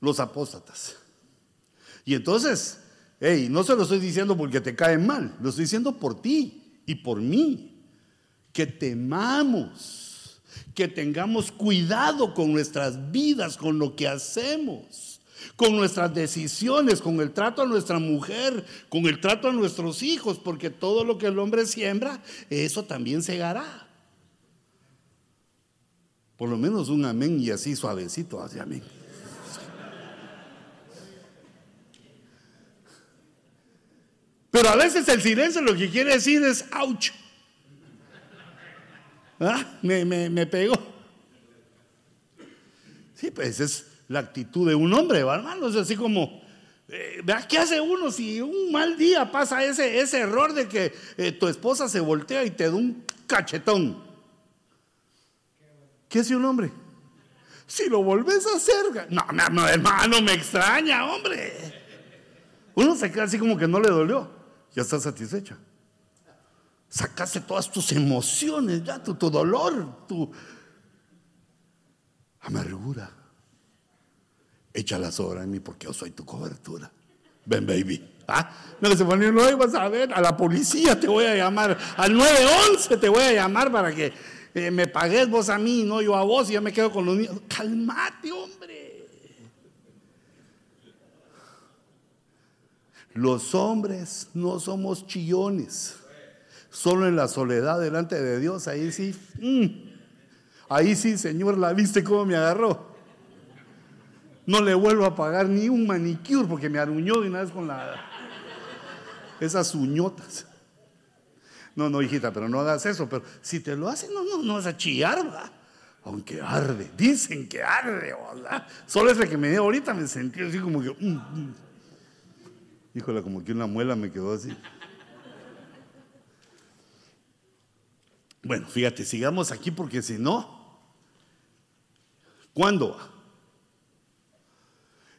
los apóstatas. Y entonces, hey, no se lo estoy diciendo porque te caen mal, lo estoy diciendo por ti y por mí. Que temamos, que tengamos cuidado con nuestras vidas, con lo que hacemos, con nuestras decisiones, con el trato a nuestra mujer, con el trato a nuestros hijos, porque todo lo que el hombre siembra, eso también segará. Por lo menos un amén y así suavecito, así amén. Pero a veces el silencio lo que quiere decir es ouch. ¿Ah? Me, pegó. Sí, pues es la actitud de un hombre, hermano. Es así como, eh, ¿qué hace uno si un mal día pasa ese, ese error de que eh, tu esposa se voltea y te da un cachetón? ¿Qué hace un hombre? Si lo volvés a hacer, no, no, hermano, me extraña, hombre. Uno se queda así como que no le dolió ya estás satisfecha. Sacaste todas tus emociones, ya tu, dolor, tu amargura. Échala sobre mí porque yo soy tu cobertura. Ven, baby. ¿Ah? No se pone, no vas a ver, a la policía te voy a llamar, al 911 te voy a llamar para que eh, me pagues vos a mí, no yo a vos, y ya me quedo con los niños. Calmate, hombre. Los hombres no somos chillones. Solo en la soledad delante de Dios, ahí sí. Mm, ahí sí, Señor, la viste cómo me agarró. No le vuelvo a pagar ni un manicure porque me aruñó de una vez con la, esas uñotas. No, no, hijita, pero no hagas eso. Pero si te lo hacen, no, no, no vas a chillar, ¿verdad? Aunque arde, dicen que arde, ¿verdad? Solo ese que me dio ahorita me sentí así como que. Mm, mm. Híjole, como que una muela me quedó así. Bueno, fíjate, sigamos aquí porque si no, ¿cuándo?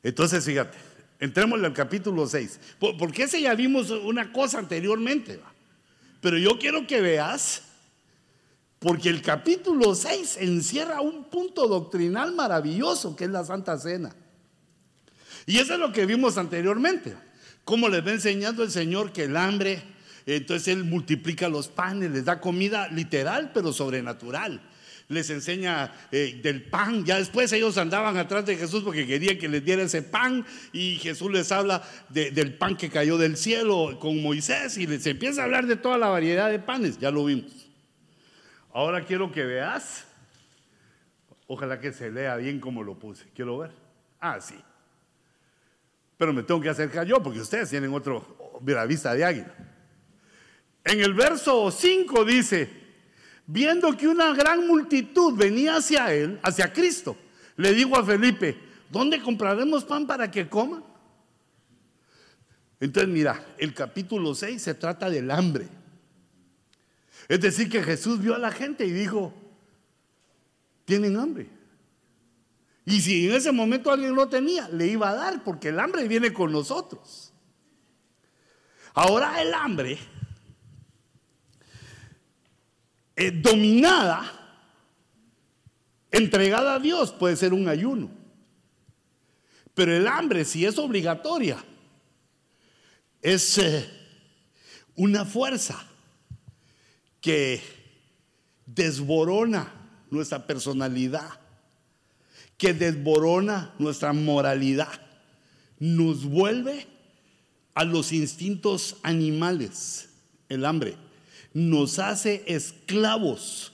Entonces, fíjate, entremos al capítulo 6. Porque ese ya vimos una cosa anteriormente, Pero yo quiero que veas, porque el capítulo 6 encierra un punto doctrinal maravilloso que es la Santa Cena. Y eso es lo que vimos anteriormente. Cómo les va enseñando el Señor que el hambre, entonces Él multiplica los panes, les da comida literal, pero sobrenatural les enseña eh, del pan. Ya después ellos andaban atrás de Jesús porque querían que les diera ese pan y Jesús les habla del pan que cayó del cielo con Moisés y les empieza a hablar de toda la variedad de panes. Ya lo vimos. Ahora quiero que veas. Ojalá que se lea bien como lo puse. Quiero ver. Ah, sí. Pero me tengo que acercar yo porque ustedes tienen otro, la vista de águila. En el verso 5 dice, viendo que una gran multitud venía hacia él, hacia Cristo, le dijo a Felipe, ¿dónde compraremos pan para que coman? Entonces mira, el capítulo 6 se trata del hambre. Es decir, que Jesús vio a la gente y dijo, tienen hambre. Y si en ese momento alguien lo tenía, le iba a dar, porque el hambre viene con nosotros. Ahora el hambre eh, dominada, entregada a Dios, puede ser un ayuno. Pero el hambre, si es obligatoria, es eh, una fuerza que desborona nuestra personalidad, que desborona nuestra moralidad, nos vuelve a los instintos animales, el hambre nos hace esclavos.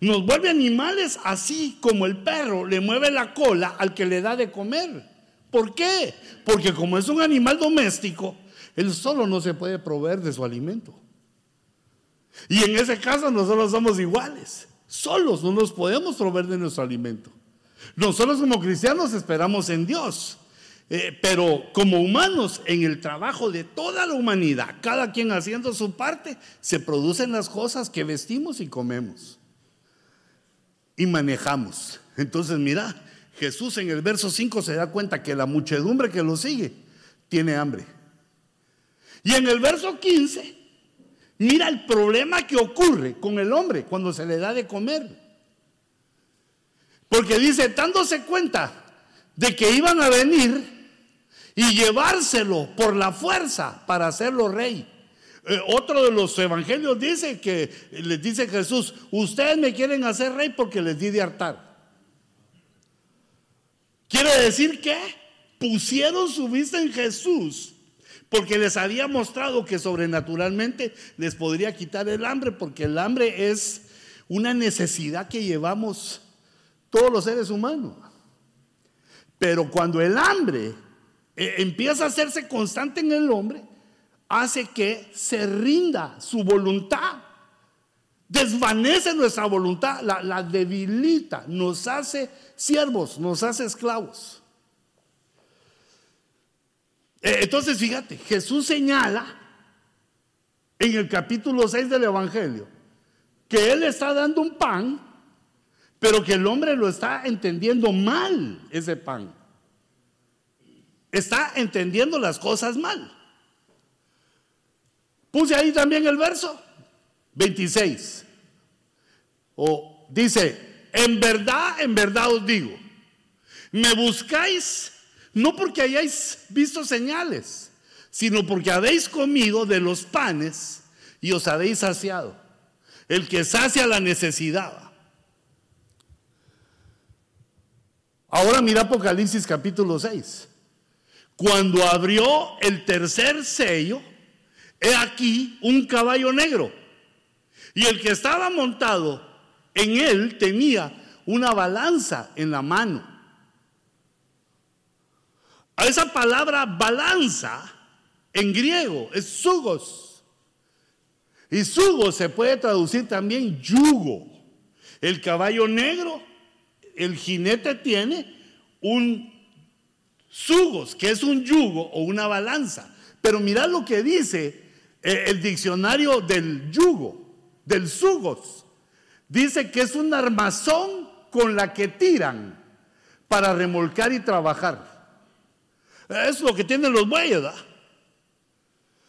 Nos vuelve animales así como el perro le mueve la cola al que le da de comer. ¿Por qué? Porque como es un animal doméstico, él solo no se puede proveer de su alimento. Y en ese caso nosotros somos iguales. Solos no nos podemos proveer de nuestro alimento. Nosotros como cristianos esperamos en Dios. Eh, pero como humanos, en el trabajo de toda la humanidad, cada quien haciendo su parte, se producen las cosas que vestimos y comemos. Y manejamos. Entonces, mira, Jesús en el verso 5 se da cuenta que la muchedumbre que lo sigue tiene hambre. Y en el verso 15, mira el problema que ocurre con el hombre cuando se le da de comer. Porque dice, dándose cuenta de que iban a venir y llevárselo por la fuerza para hacerlo rey. Eh, otro de los evangelios dice que les dice Jesús, ustedes me quieren hacer rey porque les di de hartar. Quiere decir que pusieron su vista en Jesús porque les había mostrado que sobrenaturalmente les podría quitar el hambre, porque el hambre es una necesidad que llevamos todos los seres humanos. Pero cuando el hambre eh, empieza a hacerse constante en el hombre, hace que se rinda su voluntad. Desvanece nuestra voluntad, la, debilita, nos hace siervos, nos hace esclavos. Eh, entonces, fíjate, Jesús señala en el capítulo 6 del Evangelio que Él está dando un pan, pero que el hombre lo está entendiendo mal, ese pan está entendiendo las cosas mal. Puse ahí también el verso 26. O dice, en verdad, en verdad os digo, me buscáis no porque hayáis visto señales, sino porque habéis comido de los panes y os habéis saciado. El que sacia la necesidad. Ahora mira Apocalipsis capítulo 6. Cuando abrió el tercer sello, he aquí un caballo negro. Y el que estaba montado en él tenía una balanza en la mano. A esa palabra balanza en griego es sugos. Y sugos se puede traducir también yugo. El caballo negro, el jinete tiene un Sugos, que es un yugo o una balanza. Pero mira lo que dice eh, el diccionario del yugo, del sugos. Dice que es un armazón con la que tiran para remolcar y trabajar. Es lo que tienen los bueyes.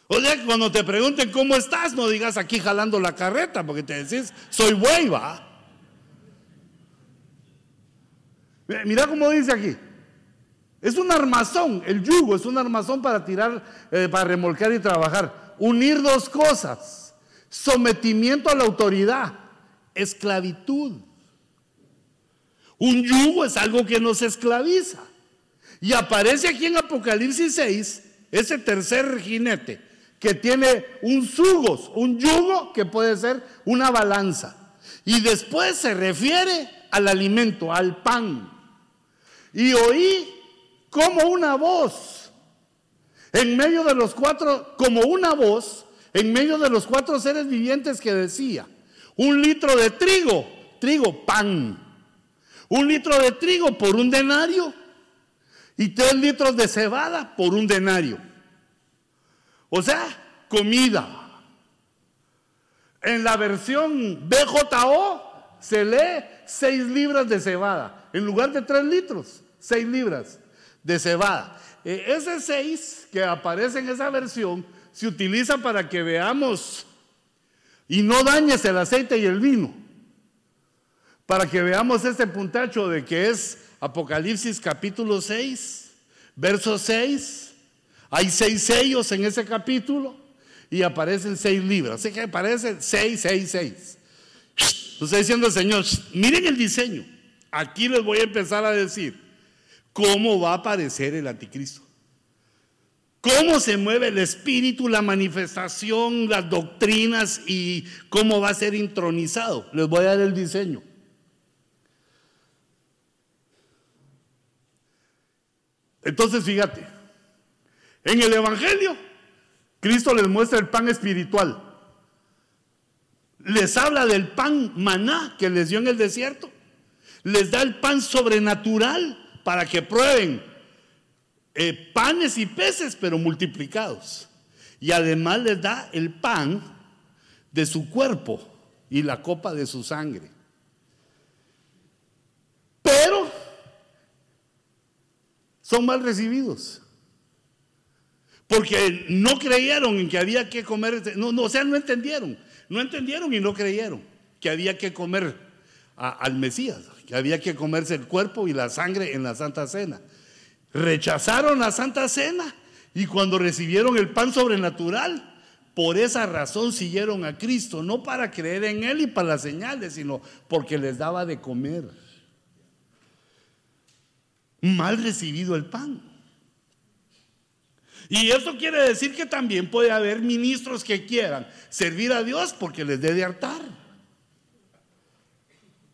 O sea, cuando te pregunten cómo estás, no digas aquí jalando la carreta, porque te decís, soy buey, va. Mira cómo dice aquí. Es un armazón, el yugo es un armazón para tirar, eh, para remolcar y trabajar. Unir dos cosas, sometimiento a la autoridad, esclavitud. Un yugo es algo que nos esclaviza. Y aparece aquí en Apocalipsis 6 ese tercer jinete que tiene un sugos, un yugo que puede ser una balanza. Y después se refiere al alimento, al pan. Y oí como una voz, en medio de los cuatro, como una voz, en medio de los cuatro seres vivientes que decía, un litro de trigo, trigo, pan, un litro de trigo por un denario y tres litros de cebada por un denario. O sea, comida. En la versión BJO se lee seis libras de cebada, en lugar de tres litros, seis libras de cebada. E, ese 6 que aparece en esa versión se utiliza para que veamos y no dañes el aceite y el vino. Para que veamos este puntacho de que es Apocalipsis capítulo 6, verso 6. Hay seis sellos en ese capítulo y aparecen seis libras. Así que aparece 6, 6, 6. Estoy diciendo el Señor, miren el diseño. Aquí les voy a empezar a decir cómo va a aparecer el anticristo. Cómo se mueve el espíritu, la manifestación, las doctrinas y cómo va a ser intronizado. Les voy a dar el diseño. Entonces, fíjate, en el Evangelio, Cristo les muestra el pan espiritual. Les habla del pan maná que les dio en el desierto. Les da el pan sobrenatural para que prueben eh, panes y peces, pero multiplicados. Y además les da el pan de su cuerpo y la copa de su sangre. Pero son mal recibidos. Porque no creyeron en que había que comer, no, no, o sea, no entendieron, no entendieron y no creyeron que había que comer al Mesías que había que comerse el cuerpo y la sangre en la Santa Cena. Rechazaron la Santa Cena y cuando recibieron el pan sobrenatural, por esa razón siguieron a Cristo, no para creer en Él y para las señales, sino porque les daba de comer. Mal recibido el pan. Y eso quiere decir que también puede haber ministros que quieran servir a Dios porque les dé de hartar.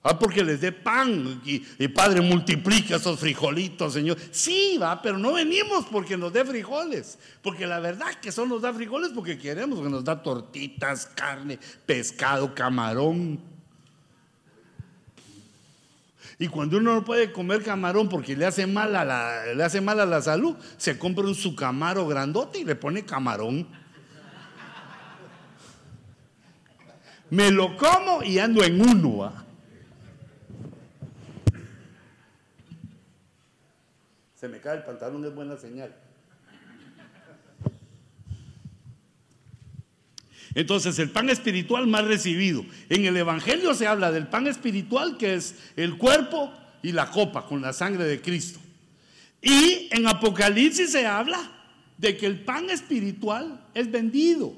Ah, porque les dé pan y, Padre multiplica esos frijolitos, Señor. Sí, va, pero no venimos porque nos dé frijoles. Porque la verdad que solo nos da frijoles porque queremos que nos da tortitas, carne, pescado, camarón. Y cuando uno no puede comer camarón porque le hace mal a la, le hace mal a la salud, se compra un sucamaro grandote y le pone camarón. Me lo como y ando en uno. ¿va? se me cae el pantalón, es buena señal. Entonces, el pan espiritual más recibido. En el Evangelio se habla del pan espiritual, que es el cuerpo y la copa con la sangre de Cristo. Y en Apocalipsis se habla de que el pan espiritual es vendido.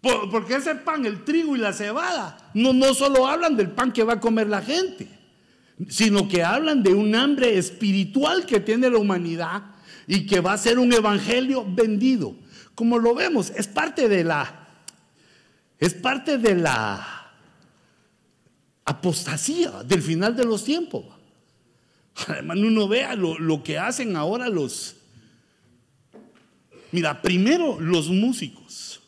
Porque ese pan, el trigo y la cebada, no, no solo hablan del pan que va a comer la gente sino que hablan de un hambre espiritual que tiene la humanidad y que va a ser un evangelio vendido. Como lo vemos, es parte de la es parte de la apostasía del final de los tiempos. Además, uno vea lo, lo que hacen ahora los. Mira, primero los músicos.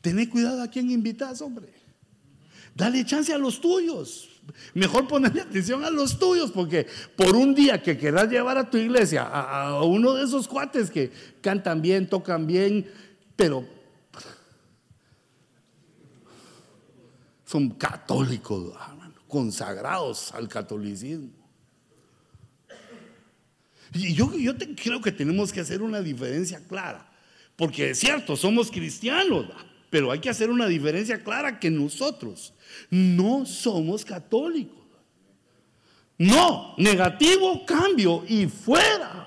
Tené cuidado a quien invitas, hombre. Dale chance a los tuyos. Mejor ponerle atención a los tuyos, porque por un día que quieras llevar a tu iglesia a, uno de esos cuates que cantan bien, tocan bien, pero son católicos, consagrados al catolicismo. Y yo, yo creo que tenemos que hacer una diferencia clara, porque es cierto, somos cristianos, pero hay que hacer una diferencia clara que nosotros no somos católicos. No, negativo, cambio y fuera.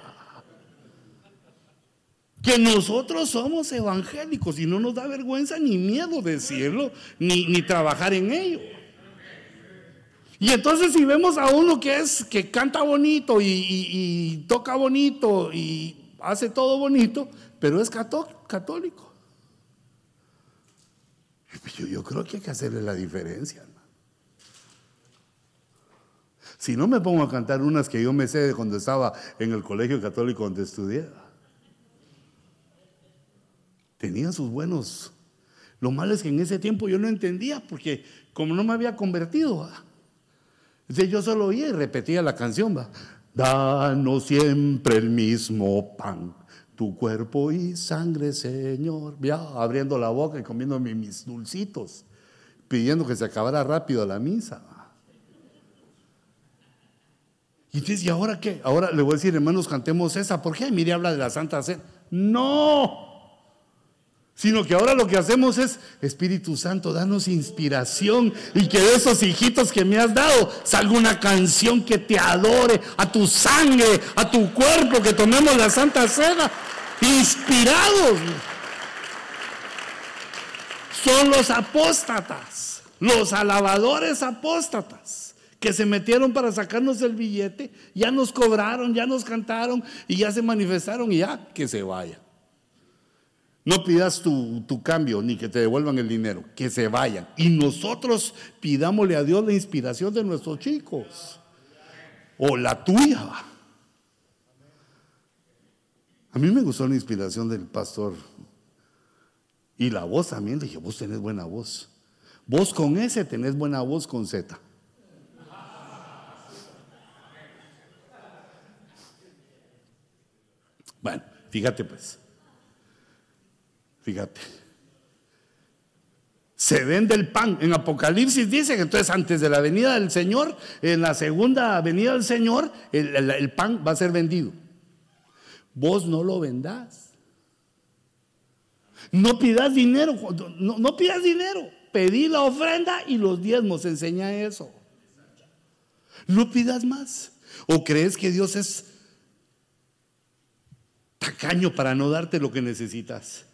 Que nosotros somos evangélicos y no nos da vergüenza ni miedo decirlo, ni, ni trabajar en ello. Y entonces si vemos a uno que es que canta bonito y, toca bonito y hace todo bonito, pero es católico. Yo, yo creo que hay que hacerle la diferencia. Si no me pongo a cantar unas que yo me sé de cuando estaba en el colegio católico donde estudié. Tenía sus buenos. Lo malo es que en ese tiempo yo no entendía porque como no me había convertido, yo solo oía y repetía la canción, va. Danos siempre el mismo pan, tu cuerpo y sangre, Señor. Ya abriendo la boca y comiendo mis dulcitos, pidiendo que se acabara rápido la misa. Y entonces, ¿y ahora qué? Ahora le voy a decir, hermanos, cantemos esa. ¿Por qué? Mire, habla de la Santa Cena. No sino que ahora lo que hacemos es, Espíritu Santo, danos inspiración y que de esos hijitos que me has dado salga una canción que te adore a tu sangre, a tu cuerpo, que tomemos la Santa Cena, inspirados. Son los apóstatas, los alabadores apóstatas que se metieron para sacarnos el billete, ya nos cobraron, ya nos cantaron y ya se manifestaron y ya que se vaya. No pidas tu, cambio ni que te devuelvan el dinero, que se vayan. Y nosotros pidámosle a Dios la inspiración de nuestros chicos. O la tuya. A mí me gustó la inspiración del pastor. Y la voz también. Dije, vos tenés buena voz. Vos con S tenés buena voz con Z. Bueno, fíjate pues. Fíjate. Se vende el pan. En Apocalipsis dice que entonces antes de la venida del Señor, en la segunda venida del Señor, el, pan va a ser vendido. Vos no lo vendás. No pidas dinero, no, no pidas dinero. Pedí la ofrenda y los diezmos, enseña eso. No pidas más. ¿O crees que Dios es tacaño para no darte lo que necesitas?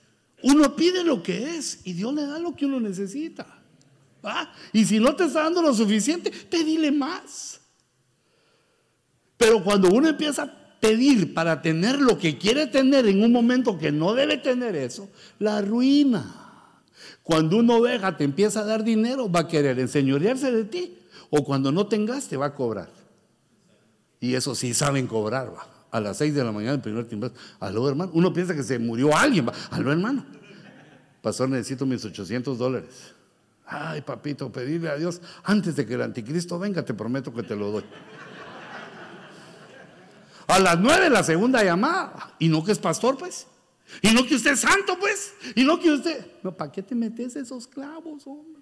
Uno pide lo que es y Dios le da lo que uno necesita. Y si no te está dando lo suficiente, pedile más. Pero cuando uno empieza a pedir para tener lo que quiere tener en un momento que no debe tener eso, la ruina. Cuando una oveja te empieza a dar dinero, va a querer enseñorearse de ti. O cuando no tengas, te va a cobrar. Y eso sí saben cobrar, va a las 6 de la mañana el primer timbre. Aló, hermano. Uno piensa que se murió alguien. Aló, hermano. Pastor, necesito mis 800 dólares. Ay, papito, pedirle a Dios antes de que el anticristo venga, te prometo que te lo doy. A las 9 la segunda llamada. Y no que es pastor, pues. Y no que usted es santo, pues. Y no que usted. No, ¿para qué te metes esos clavos, hombre?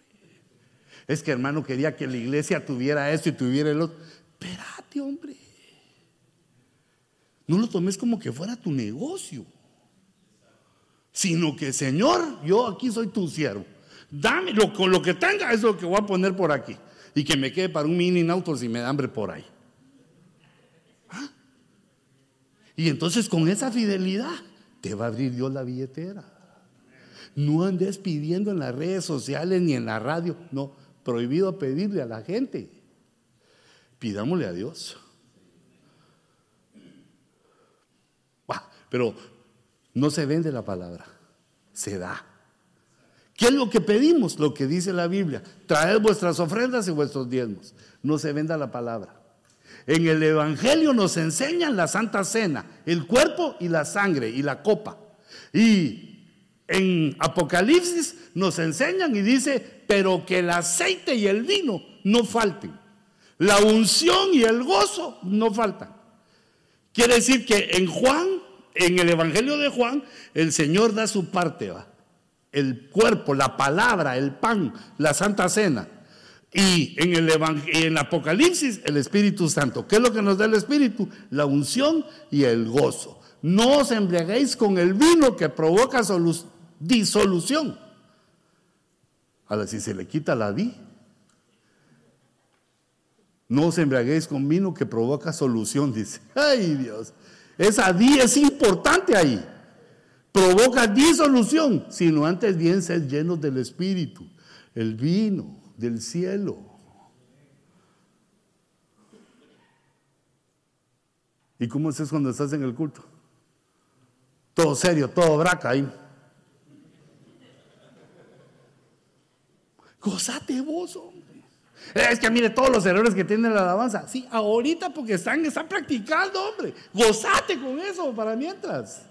Es que hermano quería que la iglesia tuviera esto y tuviera el otro. Espérate, hombre. No lo tomes como que fuera tu negocio, sino que, Señor, yo aquí soy tu siervo. Dame lo, con lo que tenga, es lo que voy a poner por aquí. Y que me quede para un mini auto si me da hambre por ahí. ¿Ah? Y entonces con esa fidelidad te va a abrir Dios la billetera. No andes pidiendo en las redes sociales ni en la radio. No, prohibido pedirle a la gente. Pidámosle a Dios. Pero no se vende la palabra, se da. ¿Qué es lo que pedimos? Lo que dice la Biblia. Traed vuestras ofrendas y vuestros diezmos. No se venda la palabra. En el Evangelio nos enseñan la Santa Cena, el cuerpo y la sangre y la copa. Y en Apocalipsis nos enseñan y dice, pero que el aceite y el vino no falten. La unción y el gozo no faltan. Quiere decir que en Juan en el Evangelio de Juan, el Señor da su parte, ¿va? el cuerpo, la palabra, el pan, la santa cena. Y en el, y en Apocalipsis, el Espíritu Santo. ¿Qué es lo que nos da el Espíritu? La unción y el gozo. No os embriaguéis con el vino que provoca disolución. Ahora, si se le quita la di, no os embriaguéis con vino que provoca solución, dice. Ay Dios, esa di es importante ahí. Provoca disolución, sino antes bien ser llenos del Espíritu, el vino del cielo. ¿Y cómo es cuando estás en el culto? Todo serio, todo braca ahí. Gozate vos, hombre. Es que mire todos los errores que tiene la alabanza. Sí, ahorita porque están, están practicando, hombre. Gozate con eso para mientras.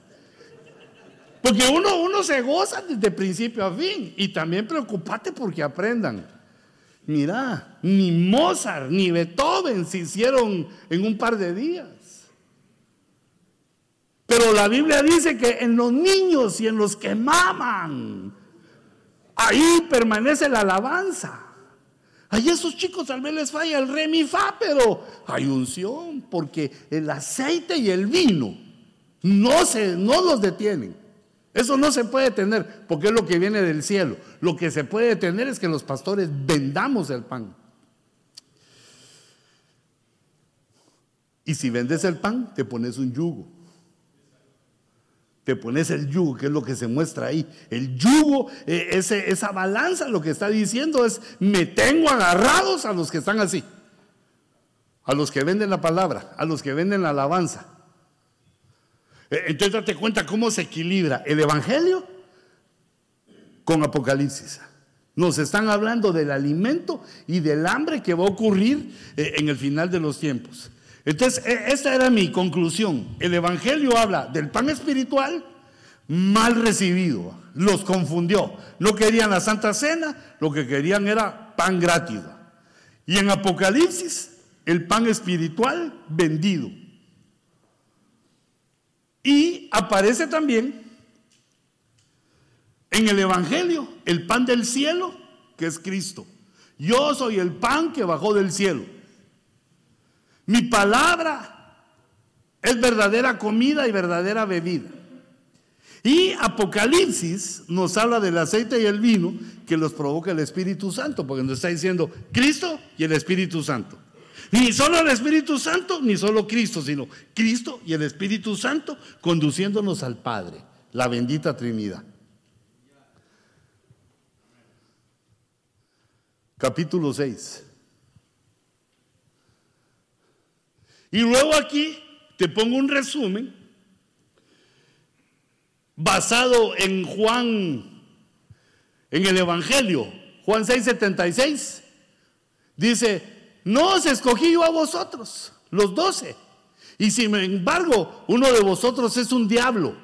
Porque uno, uno se goza desde principio a fin. Y también preocupate porque aprendan. Mira, ni Mozart ni Beethoven se hicieron en un par de días. Pero la Biblia dice que en los niños y en los que maman, ahí permanece la alabanza. Ahí esos chicos tal vez les falla el re mi fa, pero hay unción, porque el aceite y el vino no, se, no los detienen. Eso no se puede tener, porque es lo que viene del cielo. Lo que se puede tener es que los pastores vendamos el pan. Y si vendes el pan, te pones un yugo te pones el yugo, que es lo que se muestra ahí. El yugo, eh, esa balanza, lo que está diciendo es, me tengo agarrados a los que están así, a los que venden la palabra, a los que venden la alabanza. Eh, entonces date cuenta cómo se equilibra el Evangelio con Apocalipsis. Nos están hablando del alimento y del hambre que va a ocurrir eh, en el final de los tiempos. Entonces, e, esta era mi conclusión. El Evangelio habla del pan espiritual mal recibido. Los confundió. No querían la Santa Cena, lo que querían era pan gratis. Y en Apocalipsis, el pan espiritual vendido. Y aparece también en el Evangelio el pan del cielo, que es Cristo. Yo soy el pan que bajó del cielo. Mi palabra es verdadera comida y verdadera bebida. Y Apocalipsis nos habla del aceite y el vino que los provoca el Espíritu Santo, porque nos está diciendo Cristo y el Espíritu Santo. Ni solo el Espíritu Santo, ni solo Cristo, sino Cristo y el Espíritu Santo conduciéndonos al Padre, la bendita Trinidad. Capítulo 6. Y luego aquí te pongo un resumen basado en Juan, en el Evangelio, Juan 6:76. Dice, no os escogí yo a vosotros, los doce. Y sin embargo, uno de vosotros es un diablo.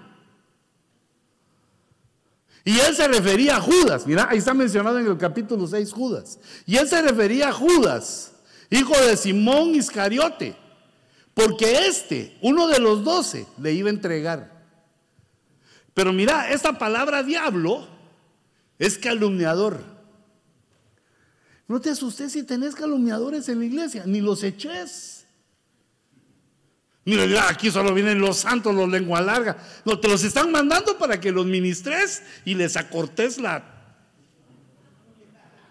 Y él se refería a Judas. Mira, ahí está mencionado en el capítulo 6 Judas. Y él se refería a Judas, hijo de Simón Iscariote porque este, uno de los doce, le iba a entregar. Pero mira, esta palabra diablo es calumniador. No te asustes si tenés calumniadores en la iglesia, ni los eches. Digas, aquí solo vienen los santos, los lengua larga. No, te los están mandando para que los ministres y les acortes la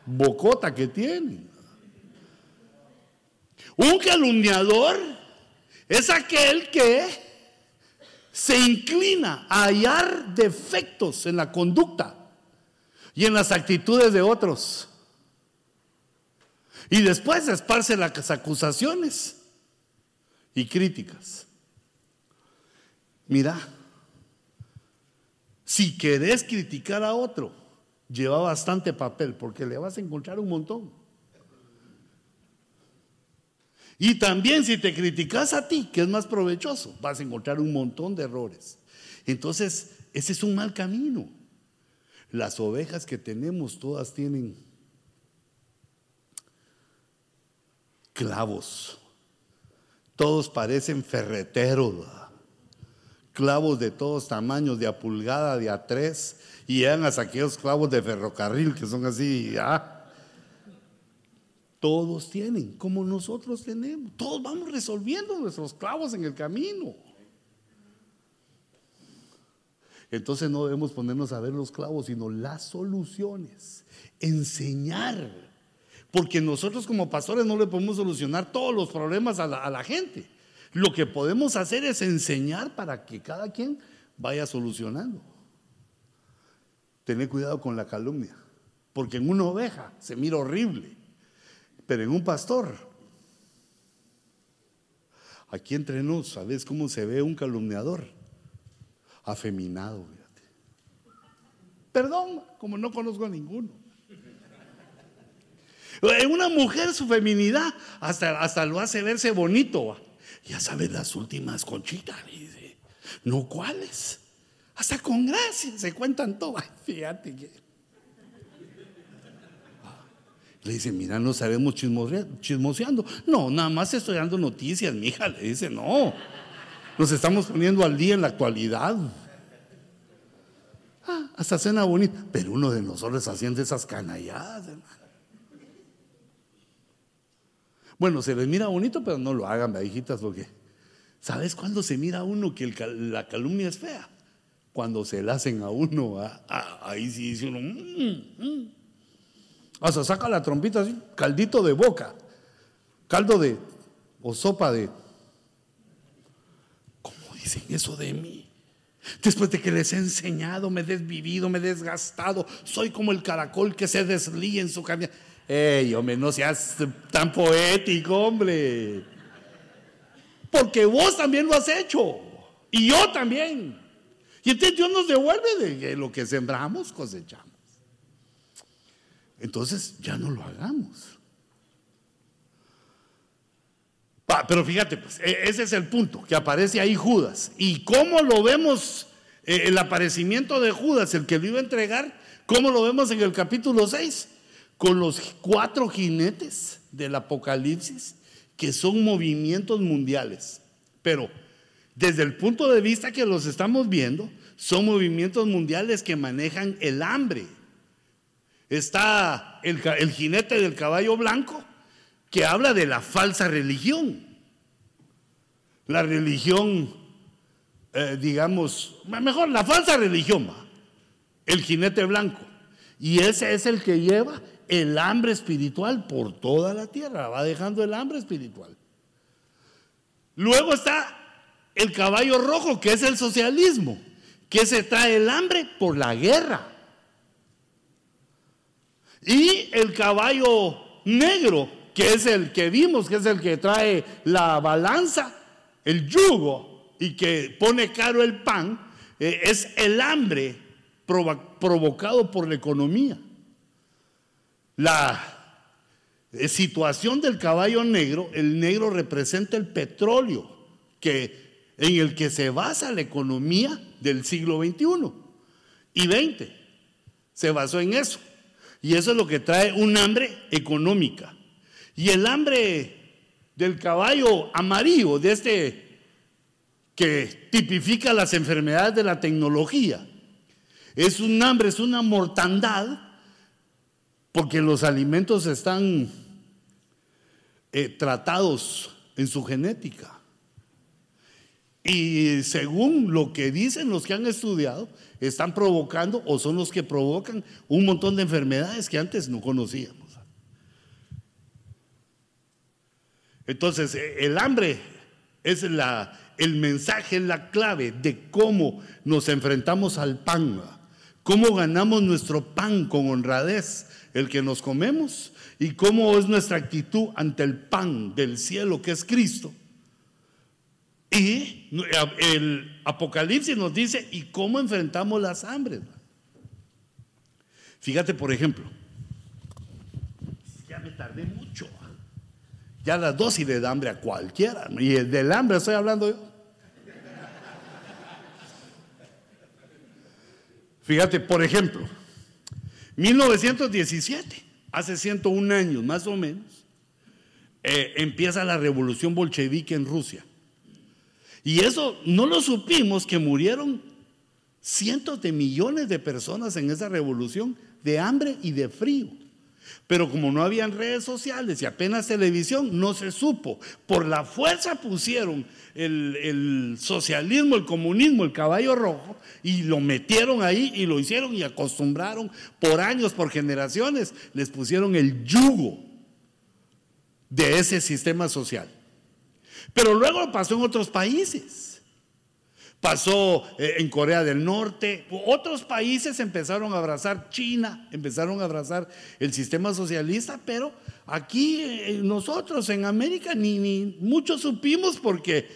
bocota que tienen. Un calumniador es aquel que se inclina a hallar defectos en la conducta y en las actitudes de otros. Y después esparce las acusaciones y críticas. Mira, si querés criticar a otro, lleva bastante papel porque le vas a encontrar un montón. Y también si te criticas a ti, que es más provechoso, vas a encontrar un montón de errores. Entonces, ese es un mal camino. Las ovejas que tenemos todas tienen clavos. Todos parecen ferreteros, clavos de todos tamaños, de a pulgada, de a tres, y llegan hasta aquellos clavos de ferrocarril que son así, Todos tienen, como nosotros tenemos. Todos vamos resolviendo nuestros clavos en el camino. Entonces no debemos ponernos a ver los clavos, sino las soluciones. Enseñar. Porque nosotros como pastores no le podemos solucionar todos los problemas a la, gente. Lo que podemos hacer es enseñar para que cada quien vaya solucionando. Tener cuidado con la calumnia. Porque en una oveja se mira horrible. Pero en un pastor, aquí entre nos, ¿sabes cómo se ve un calumniador? afeminado. Fíjate. Perdón, como no conozco a ninguno. En una mujer su feminidad hasta, hasta lo hace verse bonito. Ya sabes las últimas conchitas, dice. No cuáles. Hasta con gracia se cuentan todas. Fíjate que. Le dice, mira, no sabemos chismoseando. No, nada más estoy dando noticias, mi hija. Le dice, no. Nos estamos poniendo al día en la actualidad. Ah, hasta cena bonita. Pero uno de nosotros haciendo esas canalladas, hermano. Bueno, se les mira bonito, pero no lo hagan, hijitas, porque ¿sabes cuándo se mira a uno que la calumnia es fea? Cuando se la hacen a uno, ah, ahí sí dice uno, mm, mm". Hasta saca la trompita así, caldito de boca, caldo de, o sopa de, dicen eso de mí? Después de que les he enseñado, me he desvivido, me he desgastado, soy como el caracol que se deslía en su camino. ¡Ey, hombre, no seas tan poético, hombre! Porque vos también lo has hecho. Y yo también. Y entonces Dios nos devuelve de lo que sembramos, cosechamos. Entonces ya no lo hagamos. Pero fíjate, pues, e, ese es el punto, que aparece ahí Judas. ¿Y cómo lo vemos eh, el aparecimiento de Judas, el que lo iba a entregar? ¿Cómo lo vemos en el capítulo 6? Con los cuatro jinetes del Apocalipsis, que son movimientos mundiales. Pero desde el punto de vista que los estamos viendo, son movimientos mundiales que manejan el hambre. Está el, jinete del caballo blanco, que habla de la falsa religión. La religión, eh, digamos, mejor la falsa religión, el jinete blanco. Y ese es el que lleva el hambre espiritual por toda la tierra, va dejando el hambre espiritual. Luego está el caballo rojo, que es el socialismo, que se trae el hambre por la guerra. Y el caballo negro, que es el que vimos, que es el que trae la balanza, el yugo y que pone caro el pan, eh, es el hambre provocado por la economía. La eh, situación del caballo negro, el negro representa el petróleo que, en el que se basa la economía del siglo XXI y XX. Se basó en eso. Y eso es lo que trae un hambre económica. Y el hambre del caballo amarillo, de este que tipifica las enfermedades de la tecnología, es un hambre, es una mortandad, porque los alimentos están eh, tratados en su genética. Y según lo que dicen los que han estudiado, están provocando o son los que provocan un montón de enfermedades que antes no conocíamos. Entonces, eh, el hambre es la, el mensaje, es la clave de cómo nos enfrentamos al pan, cómo ganamos nuestro pan con honradez, el que nos comemos, y cómo es nuestra actitud ante el pan del cielo que es Cristo. Y el Apocalipsis nos dice, ¿y cómo enfrentamos las hambres? Fíjate, por ejemplo, ya me tardé mucho. Ya las dosis le da hambre a cualquiera. Y del hambre estoy hablando yo. Fíjate, por ejemplo, 1917, hace 101 años más o menos, eh, empieza la revolución bolchevique en Rusia. Y eso no lo supimos que murieron cientos de millones de personas en esa revolución de hambre y de frío. Pero como no habían redes sociales y apenas televisión, no se supo. Por la fuerza pusieron el, el, socialismo, el comunismo, el caballo rojo, y lo metieron ahí y lo hicieron y acostumbraron por años, por generaciones, les pusieron el yugo de ese sistema social. Pero luego pasó en otros países pasó eh, en Corea del Norte, otros países empezaron a abrazar China, empezaron a abrazar el sistema socialista, pero aquí eh, nosotros en América ni, ni muchos supimos porque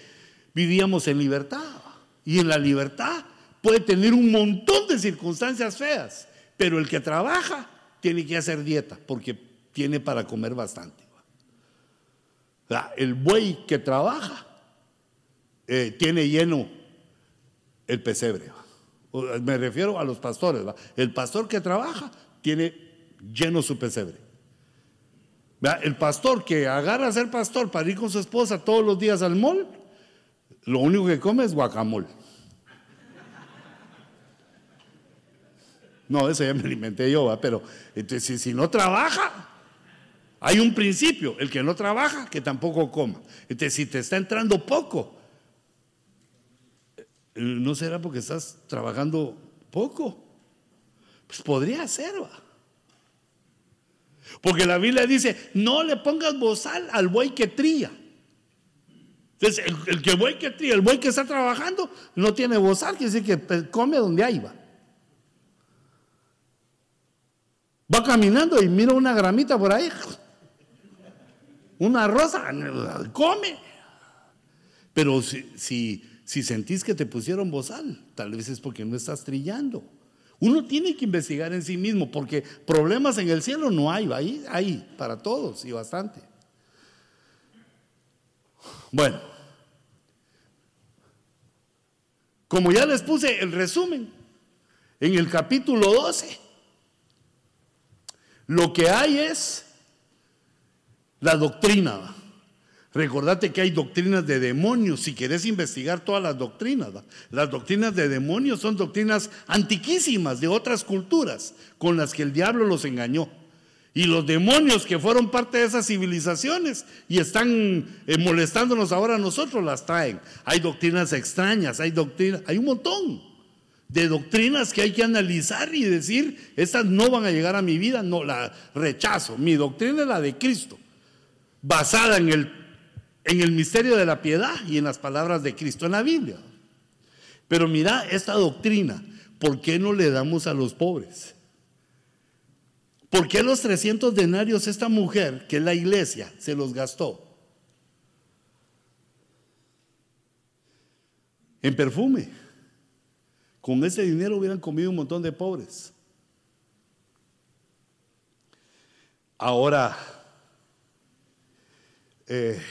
vivíamos en libertad. Y en la libertad puede tener un montón de circunstancias feas, pero el que trabaja tiene que hacer dieta porque tiene para comer bastante. El buey que trabaja eh, tiene lleno el pesebre. Me refiero a los pastores. El pastor que trabaja tiene lleno su pesebre. El pastor que agarra a ser pastor para ir con su esposa todos los días al mall, lo único que come es guacamole. No, eso ya me alimenté yo, pero entonces, si no trabaja, hay un principio, el que no trabaja, que tampoco coma. Entonces, si te está entrando poco, ¿no será porque estás trabajando poco? Pues podría ser, va. Porque la Biblia dice, no le pongas bozal al buey que trilla. Entonces, el, que buey que trilla, el buey que está trabajando, no tiene bozal, quiere decir que come donde hay va. Va caminando y mira una gramita por ahí, una rosa, come. Pero si, si si sentís que te pusieron bozal, tal vez es porque no estás trillando. Uno tiene que investigar en sí mismo, porque problemas en el cielo no hay, ahí hay para todos y bastante. Bueno, como ya les puse el resumen en el capítulo 12, lo que hay es la doctrina. Recordate que hay doctrinas de demonios, si querés investigar todas las doctrinas. Las doctrinas de demonios son doctrinas antiquísimas de otras culturas con las que el diablo los engañó. Y los demonios que fueron parte de esas civilizaciones y están eh, molestándonos ahora a nosotros las traen. Hay doctrinas extrañas, hay doctrinas, hay un montón de doctrinas que hay que analizar y decir, estas no van a llegar a mi vida, no, la rechazo. Mi doctrina es la de Cristo, basada en el en el misterio de la piedad y en las palabras de Cristo en la Biblia. Pero mira esta doctrina, ¿por qué no le damos a los pobres? ¿Por qué los 300 denarios esta mujer, que es la iglesia, se los gastó? En perfume. Con ese dinero hubieran comido un montón de pobres. Ahora, eh,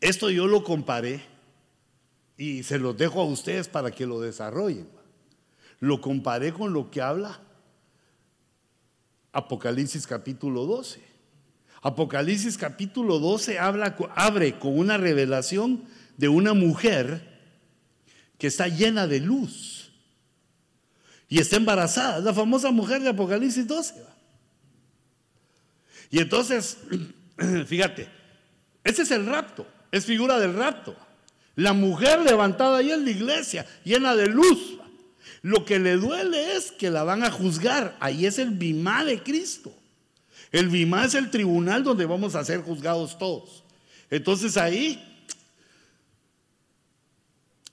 esto yo lo comparé y se los dejo a ustedes para que lo desarrollen. Lo comparé con lo que habla Apocalipsis capítulo 12. Apocalipsis capítulo 12 habla, abre con una revelación de una mujer que está llena de luz y está embarazada, la famosa mujer de Apocalipsis 12. Y entonces, fíjate, ese es el rapto es figura del rapto. La mujer levantada ahí en la iglesia, llena de luz. Lo que le duele es que la van a juzgar. Ahí es el bimá de Cristo. El bimá es el tribunal donde vamos a ser juzgados todos. Entonces ahí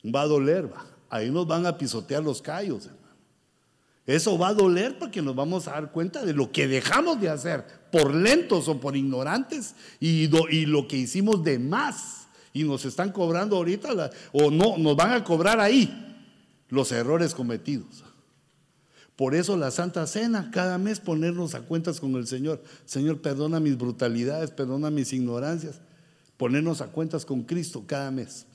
va a doler, va. Ahí nos van a pisotear los callos, Eso va a doler porque nos vamos a dar cuenta de lo que dejamos de hacer por lentos o por ignorantes y, lo que hicimos de más y nos están cobrando ahorita o no, nos van a cobrar ahí los errores cometidos. Por eso la Santa Cena, cada mes ponernos a cuentas con el Señor. Señor, perdona mis brutalidades, perdona mis ignorancias. Ponernos a cuentas con Cristo cada mes.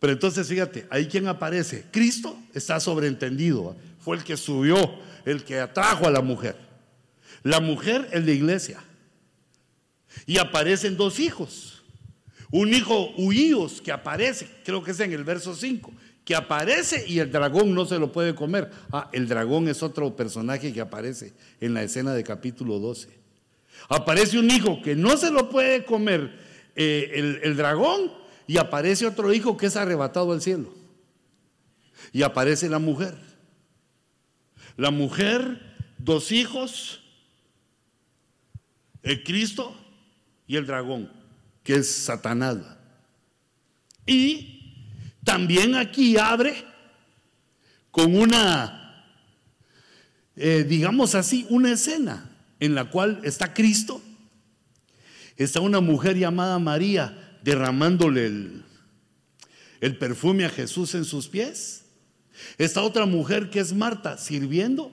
Pero entonces fíjate, ahí quien aparece. Cristo está sobreentendido. Fue el que subió, el que atrajo a la mujer. La mujer es la iglesia. Y aparecen dos hijos. Un hijo huíos que aparece, creo que es en el verso 5, que aparece y el dragón no se lo puede comer. Ah, el dragón es otro personaje que aparece en la escena de capítulo 12. Aparece un hijo que no se lo puede comer eh, el dragón y aparece otro hijo que es arrebatado al cielo. Y aparece la mujer. La mujer, dos hijos, el Cristo y el dragón, que es Satanás. Y también aquí abre con una, eh, digamos así, una escena en la cual está Cristo, está una mujer llamada María derramándole el, el perfume a Jesús en sus pies, está otra mujer que es Marta sirviendo,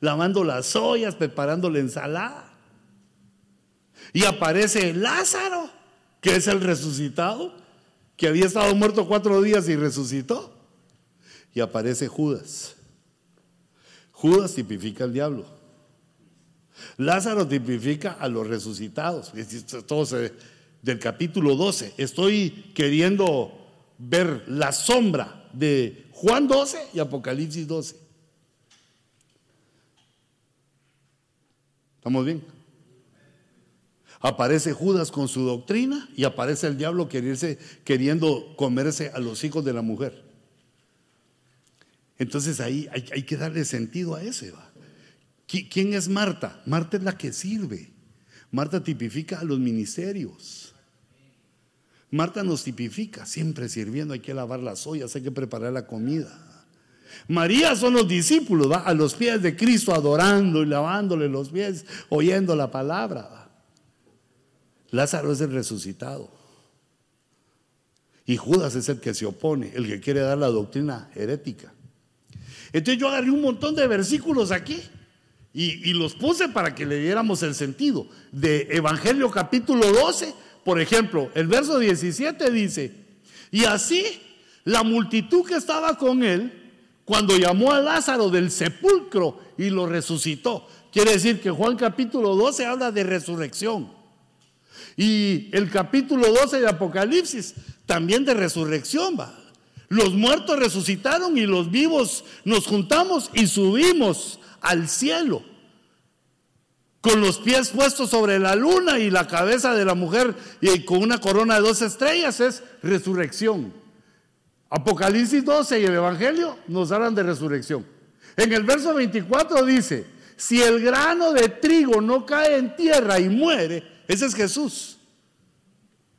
lavando las ollas, preparando la ensalada, y aparece Lázaro, que es el resucitado, que había estado muerto cuatro días y resucitó. Y aparece Judas. Judas tipifica al diablo. Lázaro tipifica a los resucitados. Todo del capítulo 12. Estoy queriendo ver la sombra de Juan 12 y Apocalipsis 12. ¿Estamos bien? Aparece Judas con su doctrina y aparece el diablo queriendo comerse a los hijos de la mujer. Entonces ahí hay, que darle sentido a ese. ¿Quién es Marta? Marta es la que sirve. Marta tipifica a los ministerios. Marta nos tipifica, siempre sirviendo, hay que lavar las ollas, hay que preparar la comida. María son los discípulos, ¿va? a los pies de Cristo, adorando y lavándole los pies, oyendo la palabra. Lázaro es el resucitado. Y Judas es el que se opone, el que quiere dar la doctrina herética. Entonces yo agarré un montón de versículos aquí y, los puse para que le diéramos el sentido. De Evangelio capítulo 12, por ejemplo, el verso 17 dice, y así la multitud que estaba con él, cuando llamó a Lázaro del sepulcro y lo resucitó. Quiere decir que Juan capítulo 12 habla de resurrección. Y el capítulo 12 de Apocalipsis, también de resurrección, va. Los muertos resucitaron y los vivos nos juntamos y subimos al cielo. Con los pies puestos sobre la luna y la cabeza de la mujer y con una corona de dos estrellas es resurrección. Apocalipsis 12 y el Evangelio nos hablan de resurrección. En el verso 24 dice, si el grano de trigo no cae en tierra y muere, ese es Jesús.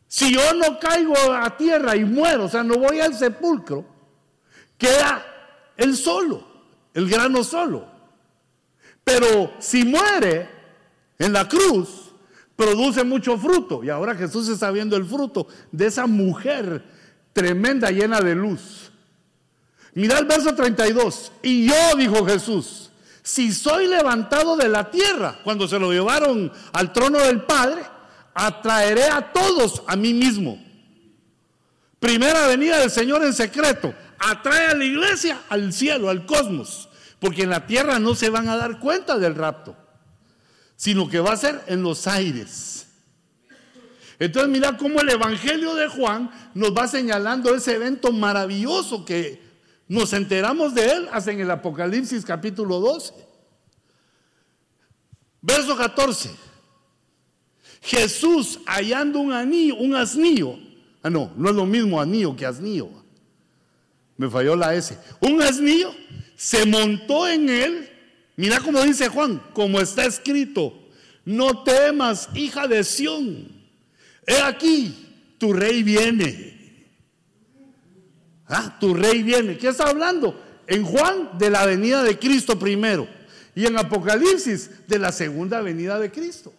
Si yo no caigo a tierra y muero, o sea, no voy al sepulcro, queda él solo, el grano solo. Pero si muere en la cruz, produce mucho fruto. Y ahora Jesús está viendo el fruto de esa mujer tremenda, llena de luz. Mira el verso 32. Y yo, dijo Jesús, si soy levantado de la tierra, cuando se lo llevaron al trono del Padre, atraeré a todos a mí mismo. Primera venida del Señor en secreto, atrae a la iglesia al cielo, al cosmos, porque en la tierra no se van a dar cuenta del rapto, sino que va a ser en los aires. Entonces mira cómo el Evangelio de Juan nos va señalando ese evento maravilloso que nos enteramos de él hasta en el Apocalipsis capítulo 12. Verso 14. Jesús hallando un anillo, un asnillo. Ah, no, no es lo mismo anillo que asnillo. Me falló la S. Un asnillo se montó en él. Mira cómo dice Juan, como está escrito. No temas, hija de Sión. He aquí, tu rey viene Ah, tu rey viene. ¿Qué está hablando? En Juan de la venida de Cristo primero y en Apocalipsis de la segunda venida de Cristo.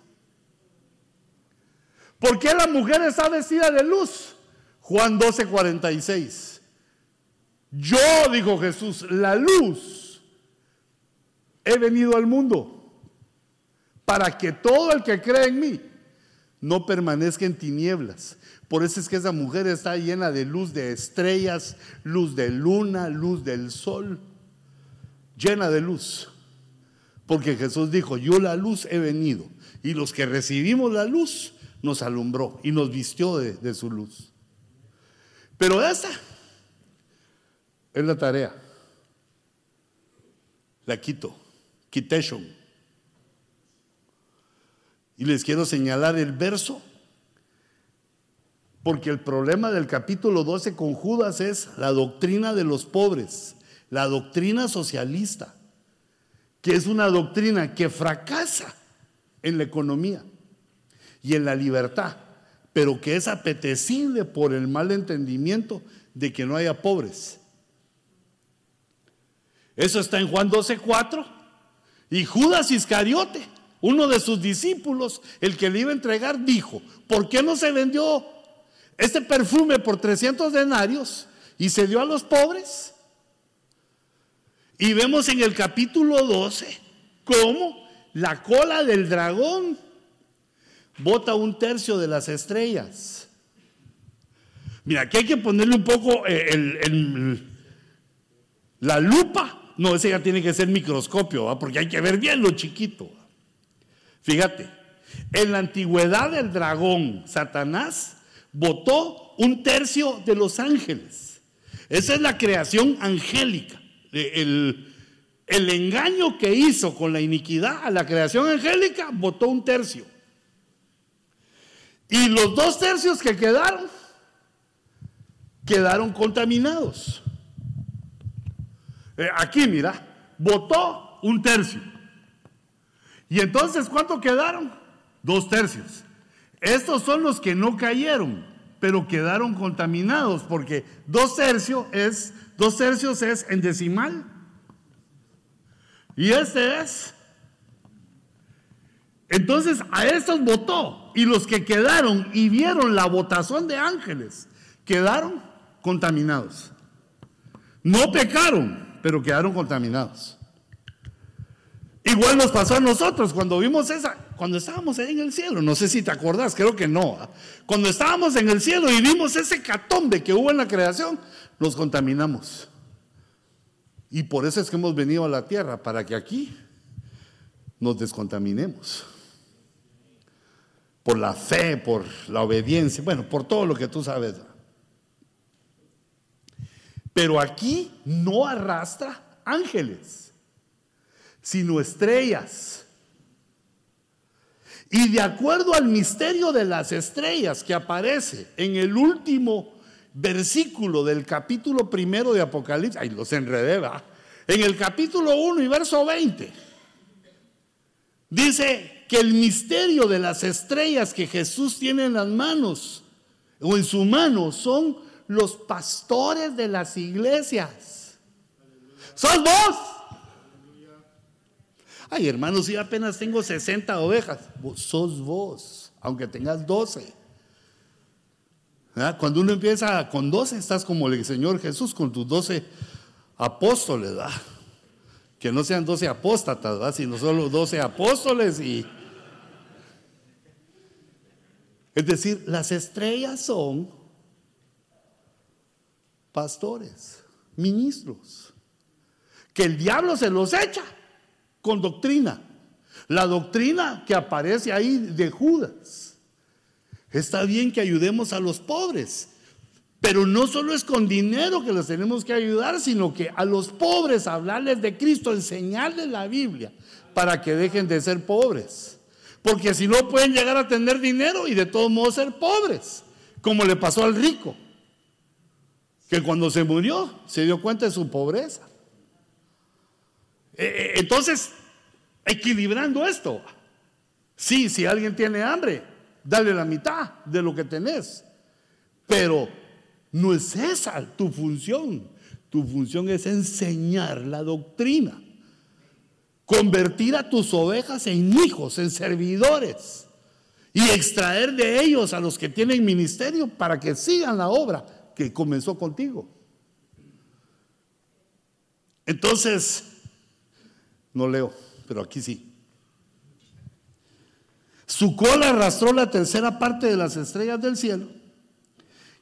¿Por qué la mujer está vestida de luz? Juan 12, 46. Yo, dijo Jesús, la luz, he venido al mundo para que todo el que cree en mí no permanezca en tinieblas, por eso es que esa mujer está llena de luz de estrellas, luz de luna, luz del sol, llena de luz. Porque Jesús dijo, yo la luz he venido. Y los que recibimos la luz nos alumbró y nos vistió de, su luz. Pero esta Es la tarea. La quito. Quiteshon. Y les quiero señalar el verso, porque el problema del capítulo 12 con Judas es la doctrina de los pobres, la doctrina socialista, que es una doctrina que fracasa en la economía y en la libertad, pero que es apetecible por el mal entendimiento de que no haya pobres. Eso está en Juan 12:4. Y Judas Iscariote, uno de sus discípulos, el que le iba a entregar, dijo, ¿por qué no se vendió este perfume por 300 denarios y se dio a los pobres? Y vemos en el capítulo 12 cómo la cola del dragón bota un tercio de las estrellas. Mira, aquí hay que ponerle un poco eh, la lupa. No, ese ya tiene que ser microscopio, porque hay que ver bien lo chiquito. Fíjate, en la antigüedad del dragón, Satanás votó un tercio de los ángeles. Esa es la creación angélica. El, el engaño que hizo con la iniquidad a la creación angélica votó un tercio. Y los dos tercios que quedaron, quedaron contaminados. Eh, aquí, mira, votó un tercio. Y entonces, ¿cuánto quedaron? Dos tercios. Estos son los que no cayeron, pero quedaron contaminados, porque dos tercios es, dos tercios es en decimal. Y este es. Entonces a estos votó y los que quedaron y vieron la votación de ángeles quedaron contaminados. No pecaron, pero quedaron contaminados. Igual nos pasó a nosotros cuando vimos esa, cuando estábamos en el cielo. No sé si te acordás, creo que no. ¿ah? Cuando estábamos en el cielo y vimos ese catombe que hubo en la creación, nos contaminamos. Y por eso es que hemos venido a la tierra, para que aquí nos descontaminemos. Por la fe, por la obediencia, bueno, por todo lo que tú sabes. Pero aquí no arrastra ángeles, sino estrellas. Y de acuerdo al misterio de las estrellas que aparece en el último versículo del capítulo primero de Apocalipsis, ahí los enredé, ¿va? En el capítulo 1 y verso 20, dice que el misterio de las estrellas que Jesús tiene en las manos o en su mano son los pastores de las iglesias. ¿Sos vos? Ay, hermanos, si apenas tengo 60 ovejas, sos vos, aunque tengas 12. Cuando uno empieza con 12, estás como el Señor Jesús con tus 12 apóstoles, ¿verdad? Que no sean 12 apóstatas, ¿verdad? Sino solo 12 apóstoles y... Es decir, las estrellas son pastores, ministros, que el diablo se los echa con doctrina. La doctrina que aparece ahí de Judas Está bien que ayudemos a los pobres, pero no solo es con dinero que los tenemos que ayudar, sino que a los pobres hablarles de Cristo, enseñarles la Biblia para que dejen de ser pobres. Porque si no pueden llegar a tener dinero y de todos modos ser pobres, como le pasó al rico, que cuando se murió se dio cuenta de su pobreza. Eh, eh, entonces, equilibrando esto, sí, si alguien tiene hambre, dale la mitad de lo que tenés. Pero no es esa tu función. Tu función es enseñar la doctrina. Convertir a tus ovejas en hijos, en servidores. Y extraer de ellos a los que tienen ministerio para que sigan la obra que comenzó contigo. Entonces, no leo, pero aquí sí. Su cola arrastró la tercera parte de las estrellas del cielo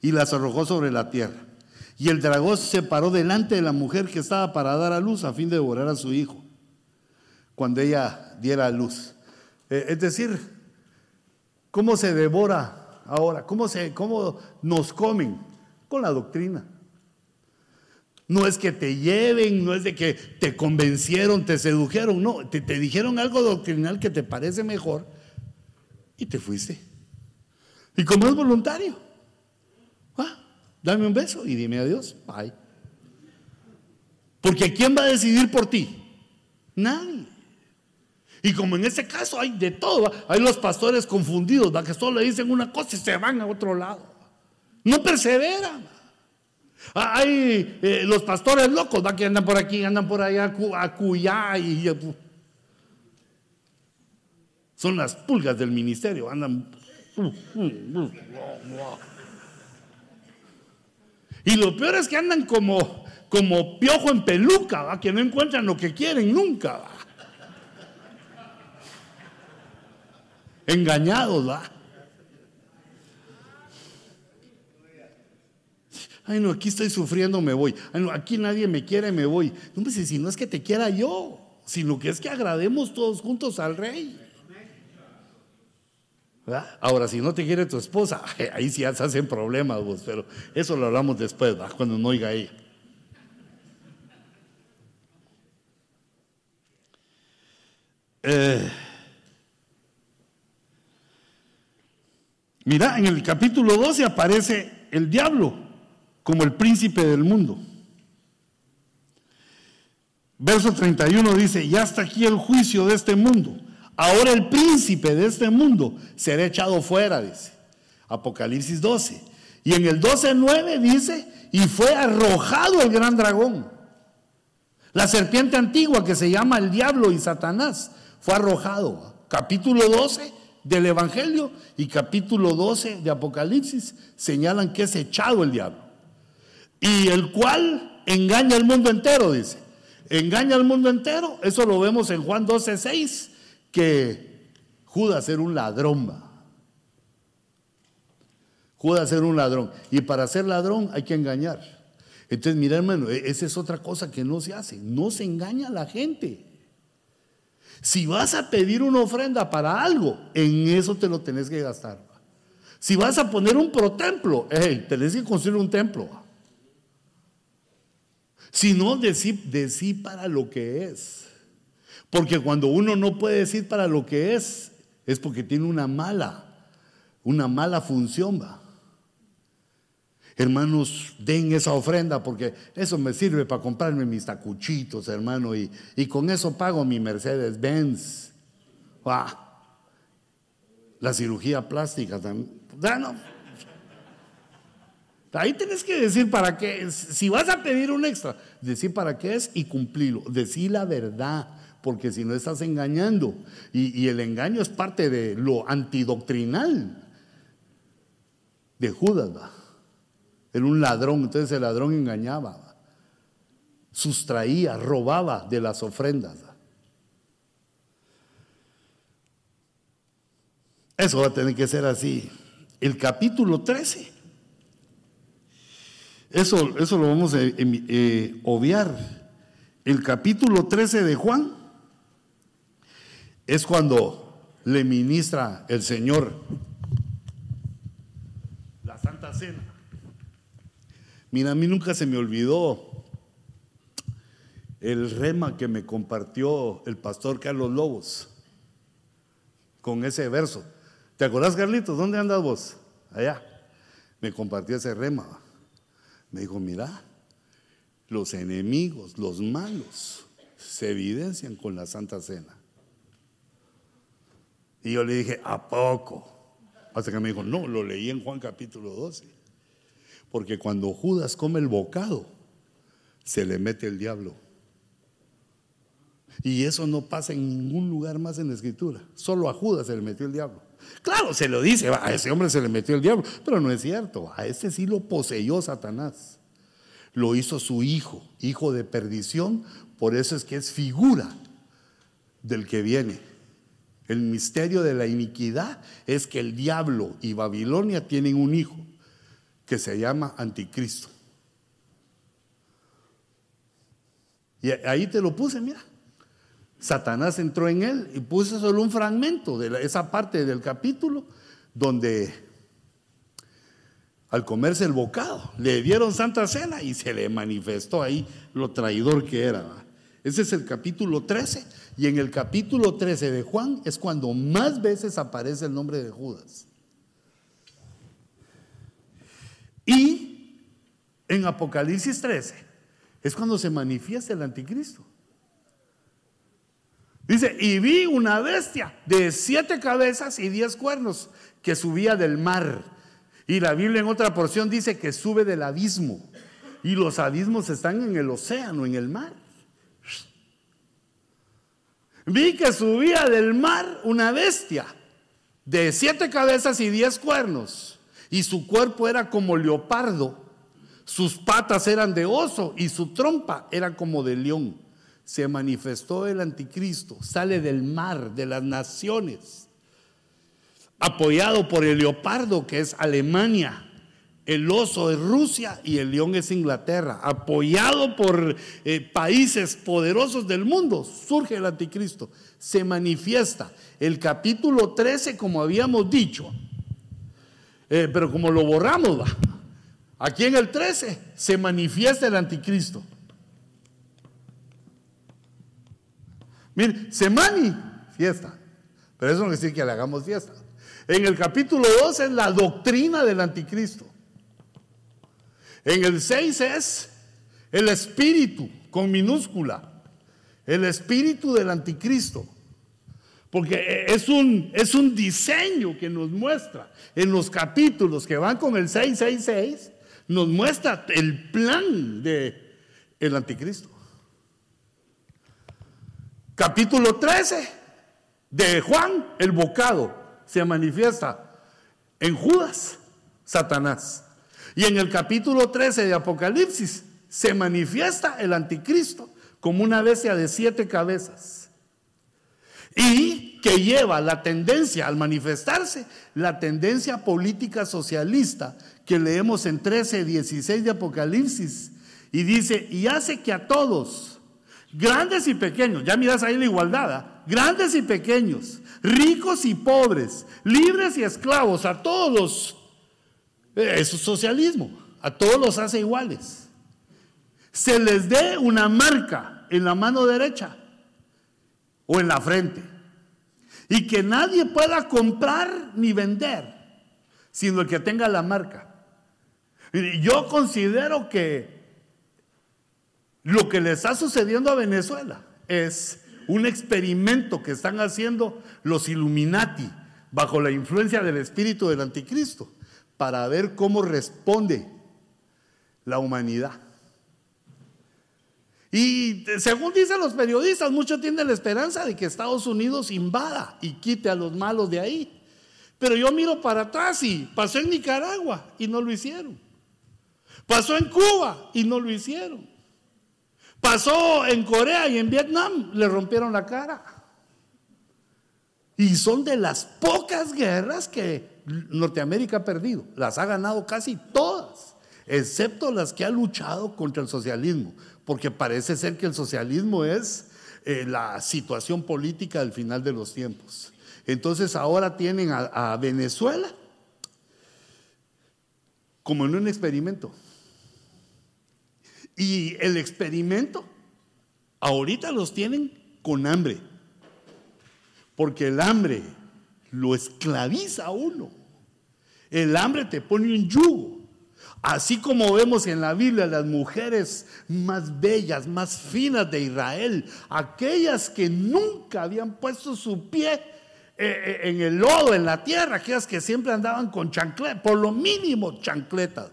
y las arrojó sobre la tierra. Y el dragón se paró delante de la mujer que estaba para dar a luz a fin de devorar a su hijo cuando ella diera a luz. Eh, es decir, ¿cómo se devora ahora? ¿Cómo, se, ¿Cómo nos comen? Con la doctrina. No es que te lleven, no es de que te convencieron, te sedujeron, no, te, dijeron algo doctrinal que te parece mejor y te fuiste. Y como es voluntario, ah, dame un beso y dime adiós, bye. Porque ¿quién va a decidir por ti? Nadie. Y como en este caso hay de todo, hay los pastores confundidos, ¿va? que solo le dicen una cosa y se van a otro lado. No perseveran. Ah, hay eh, los pastores locos, ¿va? que andan por aquí, andan por allá, a cuyá y... Son las pulgas del ministerio, andan... Y lo peor es que andan como, como piojo en peluca, ¿va? que no encuentran lo que quieren nunca. Engañados, ¿va? Ay, no, aquí estoy sufriendo, me voy. Ay, no, aquí nadie me quiere, me voy. No, pues si no es que te quiera yo, sino que es que agrademos todos juntos al rey. Ahora, si no te quiere tu esposa, ahí sí se hacen problemas pero eso lo hablamos después, cuando no oiga ella. Eh, mira, en el capítulo 12 aparece el diablo como el príncipe del mundo. Verso 31 dice, ya está aquí el juicio de este mundo. Ahora el príncipe de este mundo será echado fuera, dice. Apocalipsis 12. Y en el 12.9 dice, y fue arrojado el gran dragón. La serpiente antigua que se llama el diablo y Satanás fue arrojado. Capítulo 12 del Evangelio y capítulo 12 de Apocalipsis señalan que es echado el diablo. Y el cual engaña al mundo entero, dice. Engaña al mundo entero. Eso lo vemos en Juan 12, 6 que Judas era un ladrón. Judas era un ladrón. Y para ser ladrón hay que engañar. Entonces, mira hermano, e-, esa es otra cosa que no se hace. No se engaña a la gente. Si vas a pedir una ofrenda para algo, en eso te lo tenés que gastar. Si vas a poner un protemplo, hey, tenés que construir un templo. Si no, decí para lo que es. Porque cuando uno no puede decir para lo que es, es porque tiene una mala, una mala función, va. Hermanos, den esa ofrenda porque eso me sirve para comprarme mis tacuchitos, hermano, y, con eso pago mi Mercedes Benz. La cirugía plástica también. Ahí tienes que decir para qué. Si vas a pedir un extra, decir para qué es y cumplirlo. Decir la verdad porque si no estás engañando. Y, el engaño es parte de lo antidoctrinal de Judas. Era un ladrón, entonces el ladrón engañaba, sustraía, robaba de las ofrendas. Eso va a tener que ser así. El capítulo 13. Eso, eso lo vamos a eh, obviar. El capítulo 13 de Juan es cuando le ministra el Señor la Santa Cena. Mira, a mí nunca se me olvidó el rema que me compartió el pastor Carlos Lobos con ese verso. ¿Te acordás, Carlitos? ¿Dónde andas vos? Allá. Me compartió ese rema. Me dijo, mira, los enemigos, los malos, se evidencian con la Santa Cena. Y yo le dije, ¿a poco? Hasta que me dijo, no, lo leí en Juan capítulo 12. Porque cuando Judas come el bocado, se le mete el diablo. Y eso no pasa en ningún lugar más en la escritura. Solo a Judas se le metió el diablo. Claro, se lo dice, a ese hombre se le metió el diablo, pero no es cierto. A ese sí lo poseyó Satanás. Lo hizo su hijo, hijo de perdición, por eso es que es figura del que viene. El misterio de la iniquidad es que el diablo y Babilonia tienen un hijo que se llama Anticristo. Y ahí te lo puse, mira. Satanás entró en él y puse solo un fragmento de esa parte del capítulo donde al comerse el bocado. Le dieron santa cena y se le manifestó ahí lo traidor que era. Ese es el capítulo 13. Y en el capítulo 13 de Juan es cuando más veces aparece el nombre de Judas. Y en Apocalipsis 13 es cuando se manifiesta el anticristo. Dice, y vi una bestia de siete cabezas y diez cuernos que subía del mar. Y la Biblia en otra porción dice que sube del abismo. Y los abismos están en el océano, en el mar. Vi que subía del mar una bestia de siete cabezas y diez cuernos. Y su cuerpo era como leopardo. Sus patas eran de oso y su trompa era como de león se manifestó el anticristo, sale del mar, de las naciones, apoyado por el leopardo que es Alemania, el oso es Rusia y el león es Inglaterra, apoyado por eh, países poderosos del mundo, surge el anticristo, se manifiesta. El capítulo 13, como habíamos dicho, eh, pero como lo borramos, va. Aquí en el 13 se manifiesta el anticristo. Mire, semani, fiesta. Pero eso no quiere decir que le hagamos fiesta. En el capítulo 2 es la doctrina del anticristo. En el 6 es el espíritu con minúscula. El espíritu del anticristo. Porque es un, es un diseño que nos muestra en los capítulos que van con el 666, nos muestra el plan de el anticristo capítulo 13 de Juan, el bocado, se manifiesta en Judas, Satanás. Y en el capítulo 13 de Apocalipsis se manifiesta el anticristo como una bestia de siete cabezas. Y que lleva la tendencia al manifestarse, la tendencia política socialista que leemos en 13, 16 de Apocalipsis. Y dice, y hace que a todos, Grandes y pequeños, ya miras ahí la igualdad, ¿ah? grandes y pequeños, ricos y pobres, libres y esclavos, a todos. Eh, eso es socialismo, a todos los hace iguales. Se les dé una marca en la mano derecha o en la frente. Y que nadie pueda comprar ni vender, sino el que tenga la marca. Yo considero que lo que le está sucediendo a Venezuela es un experimento que están haciendo los Illuminati bajo la influencia del espíritu del anticristo para ver cómo responde la humanidad. Y según dicen los periodistas, muchos tienen la esperanza de que Estados Unidos invada y quite a los malos de ahí. Pero yo miro para atrás y pasó en Nicaragua y no lo hicieron. Pasó en Cuba y no lo hicieron. Pasó en Corea y en Vietnam, le rompieron la cara. Y son de las pocas guerras que Norteamérica ha perdido. Las ha ganado casi todas, excepto las que ha luchado contra el socialismo, porque parece ser que el socialismo es eh, la situación política del final de los tiempos. Entonces ahora tienen a Venezuela como en un experimento. Y el experimento, ahorita los tienen con hambre. Porque el hambre lo esclaviza a uno. El hambre te pone un yugo. Así como vemos en la Biblia las mujeres más bellas, más finas de Israel, aquellas que nunca habían puesto su pie eh, eh, en el lodo, en la tierra, aquellas que siempre andaban con chancletas, por lo mínimo chancletas.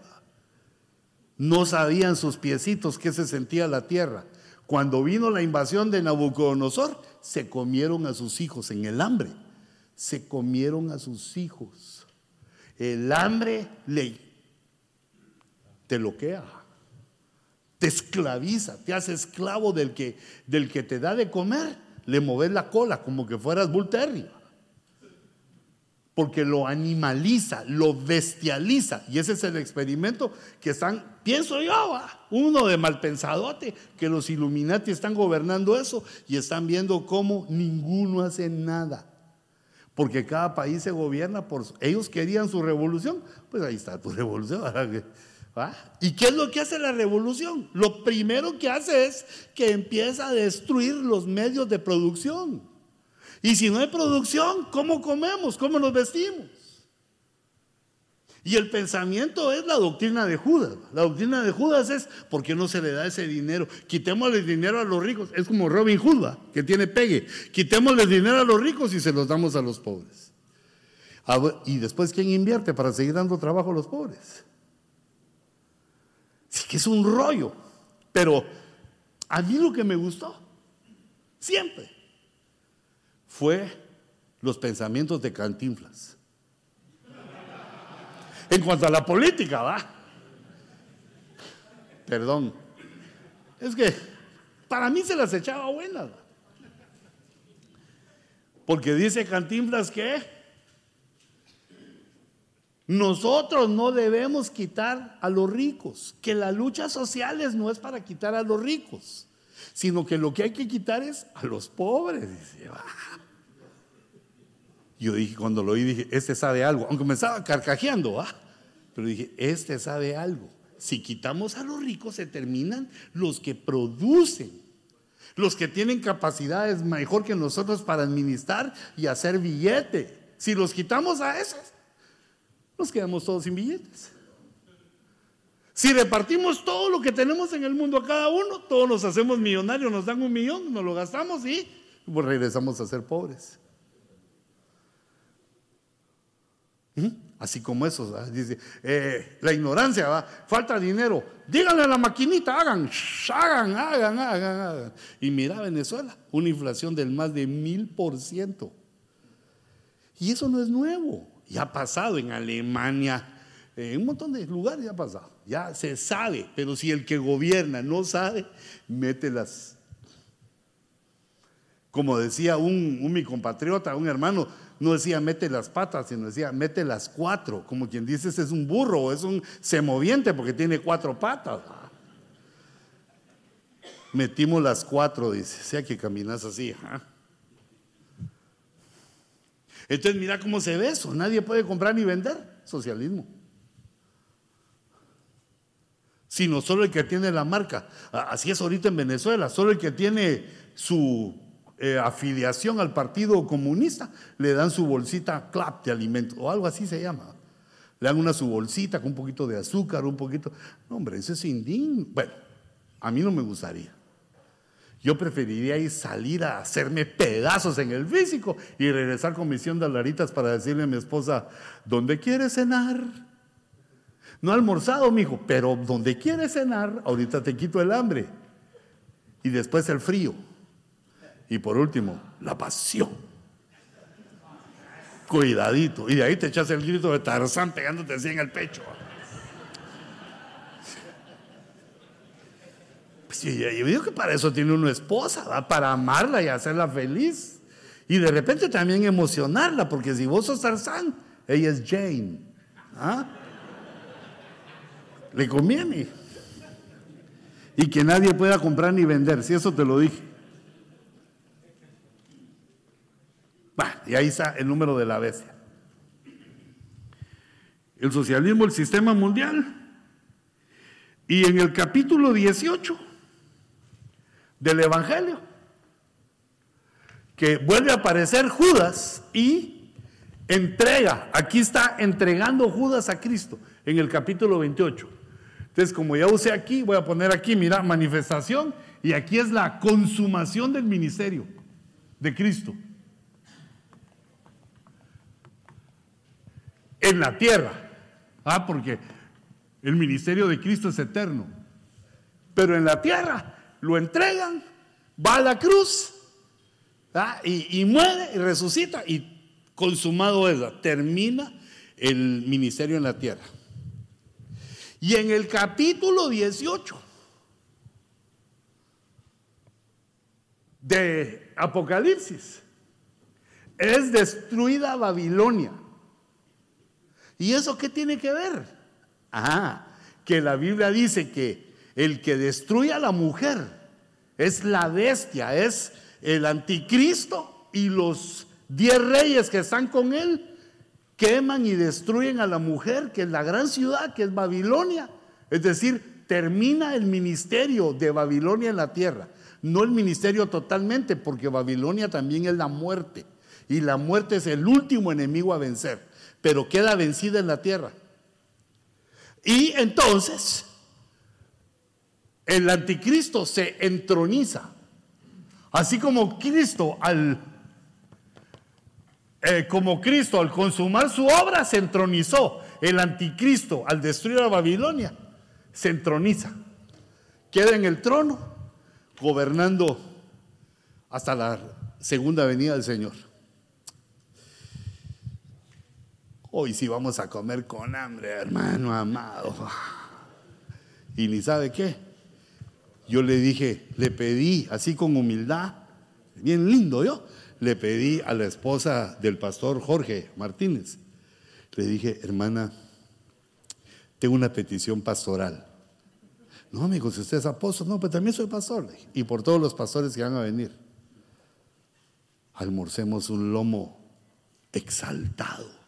No sabían sus piecitos qué se sentía la tierra. Cuando vino la invasión de Nabucodonosor, se comieron a sus hijos en el hambre. Se comieron a sus hijos. El hambre le te loquea, te esclaviza, te hace esclavo del que, del que te da de comer. Le moves la cola como que fueras Bull porque lo animaliza, lo bestializa. Y ese es el experimento que están, pienso yo, uno de malpensadote, que los Illuminati están gobernando eso y están viendo cómo ninguno hace nada. porque cada país se gobierna por... Ellos querían su revolución, pues ahí está tu revolución. ¿Y qué es lo que hace la revolución? Lo primero que hace es que empieza a destruir los medios de producción. Y si no hay producción, ¿cómo comemos? ¿Cómo nos vestimos? Y el pensamiento es la doctrina de Judas. La doctrina de Judas es, ¿por qué no se le da ese dinero? Quitémosle dinero a los ricos. Es como Robin Hood, que tiene pegue. Quitémosle dinero a los ricos y se los damos a los pobres. Y después, ¿quién invierte para seguir dando trabajo a los pobres? Sí que es un rollo. Pero a mí lo que me gustó, siempre, fue los pensamientos de Cantinflas. En cuanto a la política, ¿va? Perdón. Es que para mí se las echaba buenas. Porque dice Cantinflas que nosotros no debemos quitar a los ricos, que las luchas sociales no es para quitar a los ricos, sino que lo que hay que quitar es a los pobres. Dice, Yo dije, cuando lo oí, dije, este sabe algo, aunque me estaba carcajeando, pero dije, este sabe algo. Si quitamos a los ricos, se terminan los que producen, los que tienen capacidades mejor que nosotros para administrar y hacer billete. Si los quitamos a esos, nos quedamos todos sin billetes. Si repartimos todo lo que tenemos en el mundo a cada uno, todos nos hacemos millonarios, nos dan un millón, nos lo gastamos y regresamos a ser pobres. ¿Mm? Así como eso, dice, eh, la ignorancia, ¿va? falta dinero, díganle a la maquinita, hagan, hagan, hagan, hagan, hagan. Y mira Venezuela, una inflación del más de mil por ciento. Y eso no es nuevo. Ya ha pasado en Alemania, en un montón de lugares ya ha pasado. Ya se sabe, pero si el que gobierna no sabe, mete las. Como decía un, un mi compatriota, un hermano, no decía mete las patas, sino decía mete las cuatro. Como quien dice, es un burro, es un semoviente porque tiene cuatro patas. Metimos las cuatro, dice, sea que caminas así. Entonces mira cómo se ve eso. Nadie puede comprar ni vender socialismo. Sino solo el que tiene la marca. Así es ahorita en Venezuela. Solo el que tiene su eh, afiliación al Partido Comunista le dan su bolsita clap de alimento o algo así se llama. Le dan una su bolsita con un poquito de azúcar, un poquito. No, hombre, eso es indigno. Bueno, a mí no me gustaría. Yo preferiría ir salir a hacerme pedazos en el físico y regresar con misión de alaritas para decirle a mi esposa, ¿dónde quieres cenar? No almorzado, mijo, pero donde quieres cenar, ahorita te quito el hambre. Y después el frío. Y por último, la pasión. Cuidadito. Y de ahí te echas el grito de Tarzán pegándote así en el pecho. Pues yo, digo que para eso tiene una esposa, para amarla y hacerla feliz. Y de repente también emocionarla, porque si vos sos Tarzán, ella es Jane. ¿Ah? Le conviene. Y que nadie pueda comprar ni vender, si eso te lo dije. Y ahí está el número de la bestia. El socialismo, el sistema mundial. Y en el capítulo 18 del Evangelio, que vuelve a aparecer Judas y entrega, aquí está entregando Judas a Cristo en el capítulo 28. Entonces, como ya usé aquí, voy a poner aquí, mira, manifestación, y aquí es la consumación del ministerio de Cristo. En la tierra, ah, porque el ministerio de Cristo es eterno, pero en la tierra lo entregan, va a la cruz y, muere y resucita y consumado es, termina el ministerio en la tierra. Y en el capítulo 18 de Apocalipsis es destruida Babilonia. ¿Y eso qué tiene que ver? Ah, que la Biblia dice que el que destruye a la mujer es la bestia, es el anticristo y los Diez reyes que están con él queman y destruyen a la mujer, que es la gran ciudad, que es Babilonia. Es decir, termina el ministerio de Babilonia en la tierra. No el ministerio totalmente, porque Babilonia también es la muerte. Y la muerte es el último enemigo a vencer, pero queda vencida en la tierra. Y entonces, el anticristo se entroniza. Así como Cristo al eh, como Cristo al consumar su obra se entronizó, el anticristo al destruir a Babilonia se entroniza, queda en el trono gobernando hasta la segunda venida del Señor. Hoy sí vamos a comer con hambre, hermano amado. Y ni sabe qué. Yo le dije, le pedí así con humildad, bien lindo yo, le pedí a la esposa del pastor Jorge Martínez, le dije, hermana, tengo una petición pastoral. No, amigo, si usted es apóstol, no, pero también soy pastor. Y por todos los pastores que van a venir, almorcemos un lomo exaltado.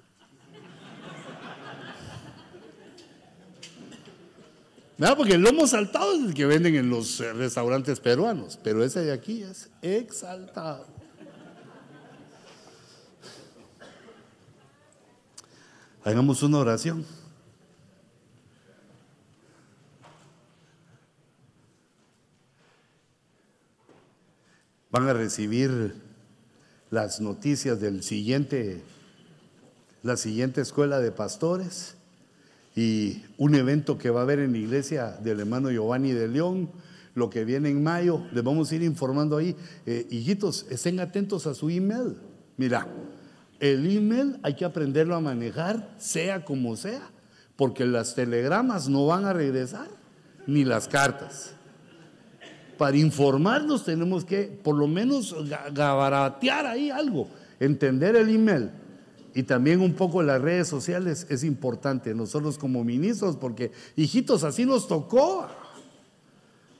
¿Verdad? Porque el lomo saltado es el que venden en los eh, restaurantes peruanos, pero ese de aquí es exaltado. Hagamos una oración. Van a recibir las noticias del siguiente, la siguiente escuela de pastores y un evento que va a haber en la iglesia del hermano Giovanni de León, lo que viene en mayo, les vamos a ir informando ahí. Eh, hijitos, estén atentos a su email. Mira, el email hay que aprenderlo a manejar, sea como sea, porque las telegramas no van a regresar, ni las cartas. Para informarnos tenemos que por lo menos gabaratear ahí algo, entender el email. Y también un poco las redes sociales es importante, nosotros como ministros, porque hijitos, así nos tocó.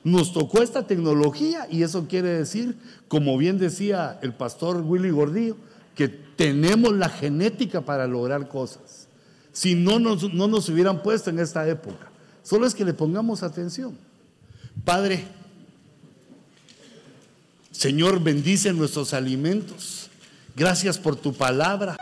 Nos tocó esta tecnología y eso quiere decir, como bien decía el pastor Willy Gordillo, que tenemos la genética para lograr cosas. Si no nos, no nos hubieran puesto en esta época. Solo es que le pongamos atención. Padre, Señor, bendice nuestros alimentos. Gracias por tu palabra.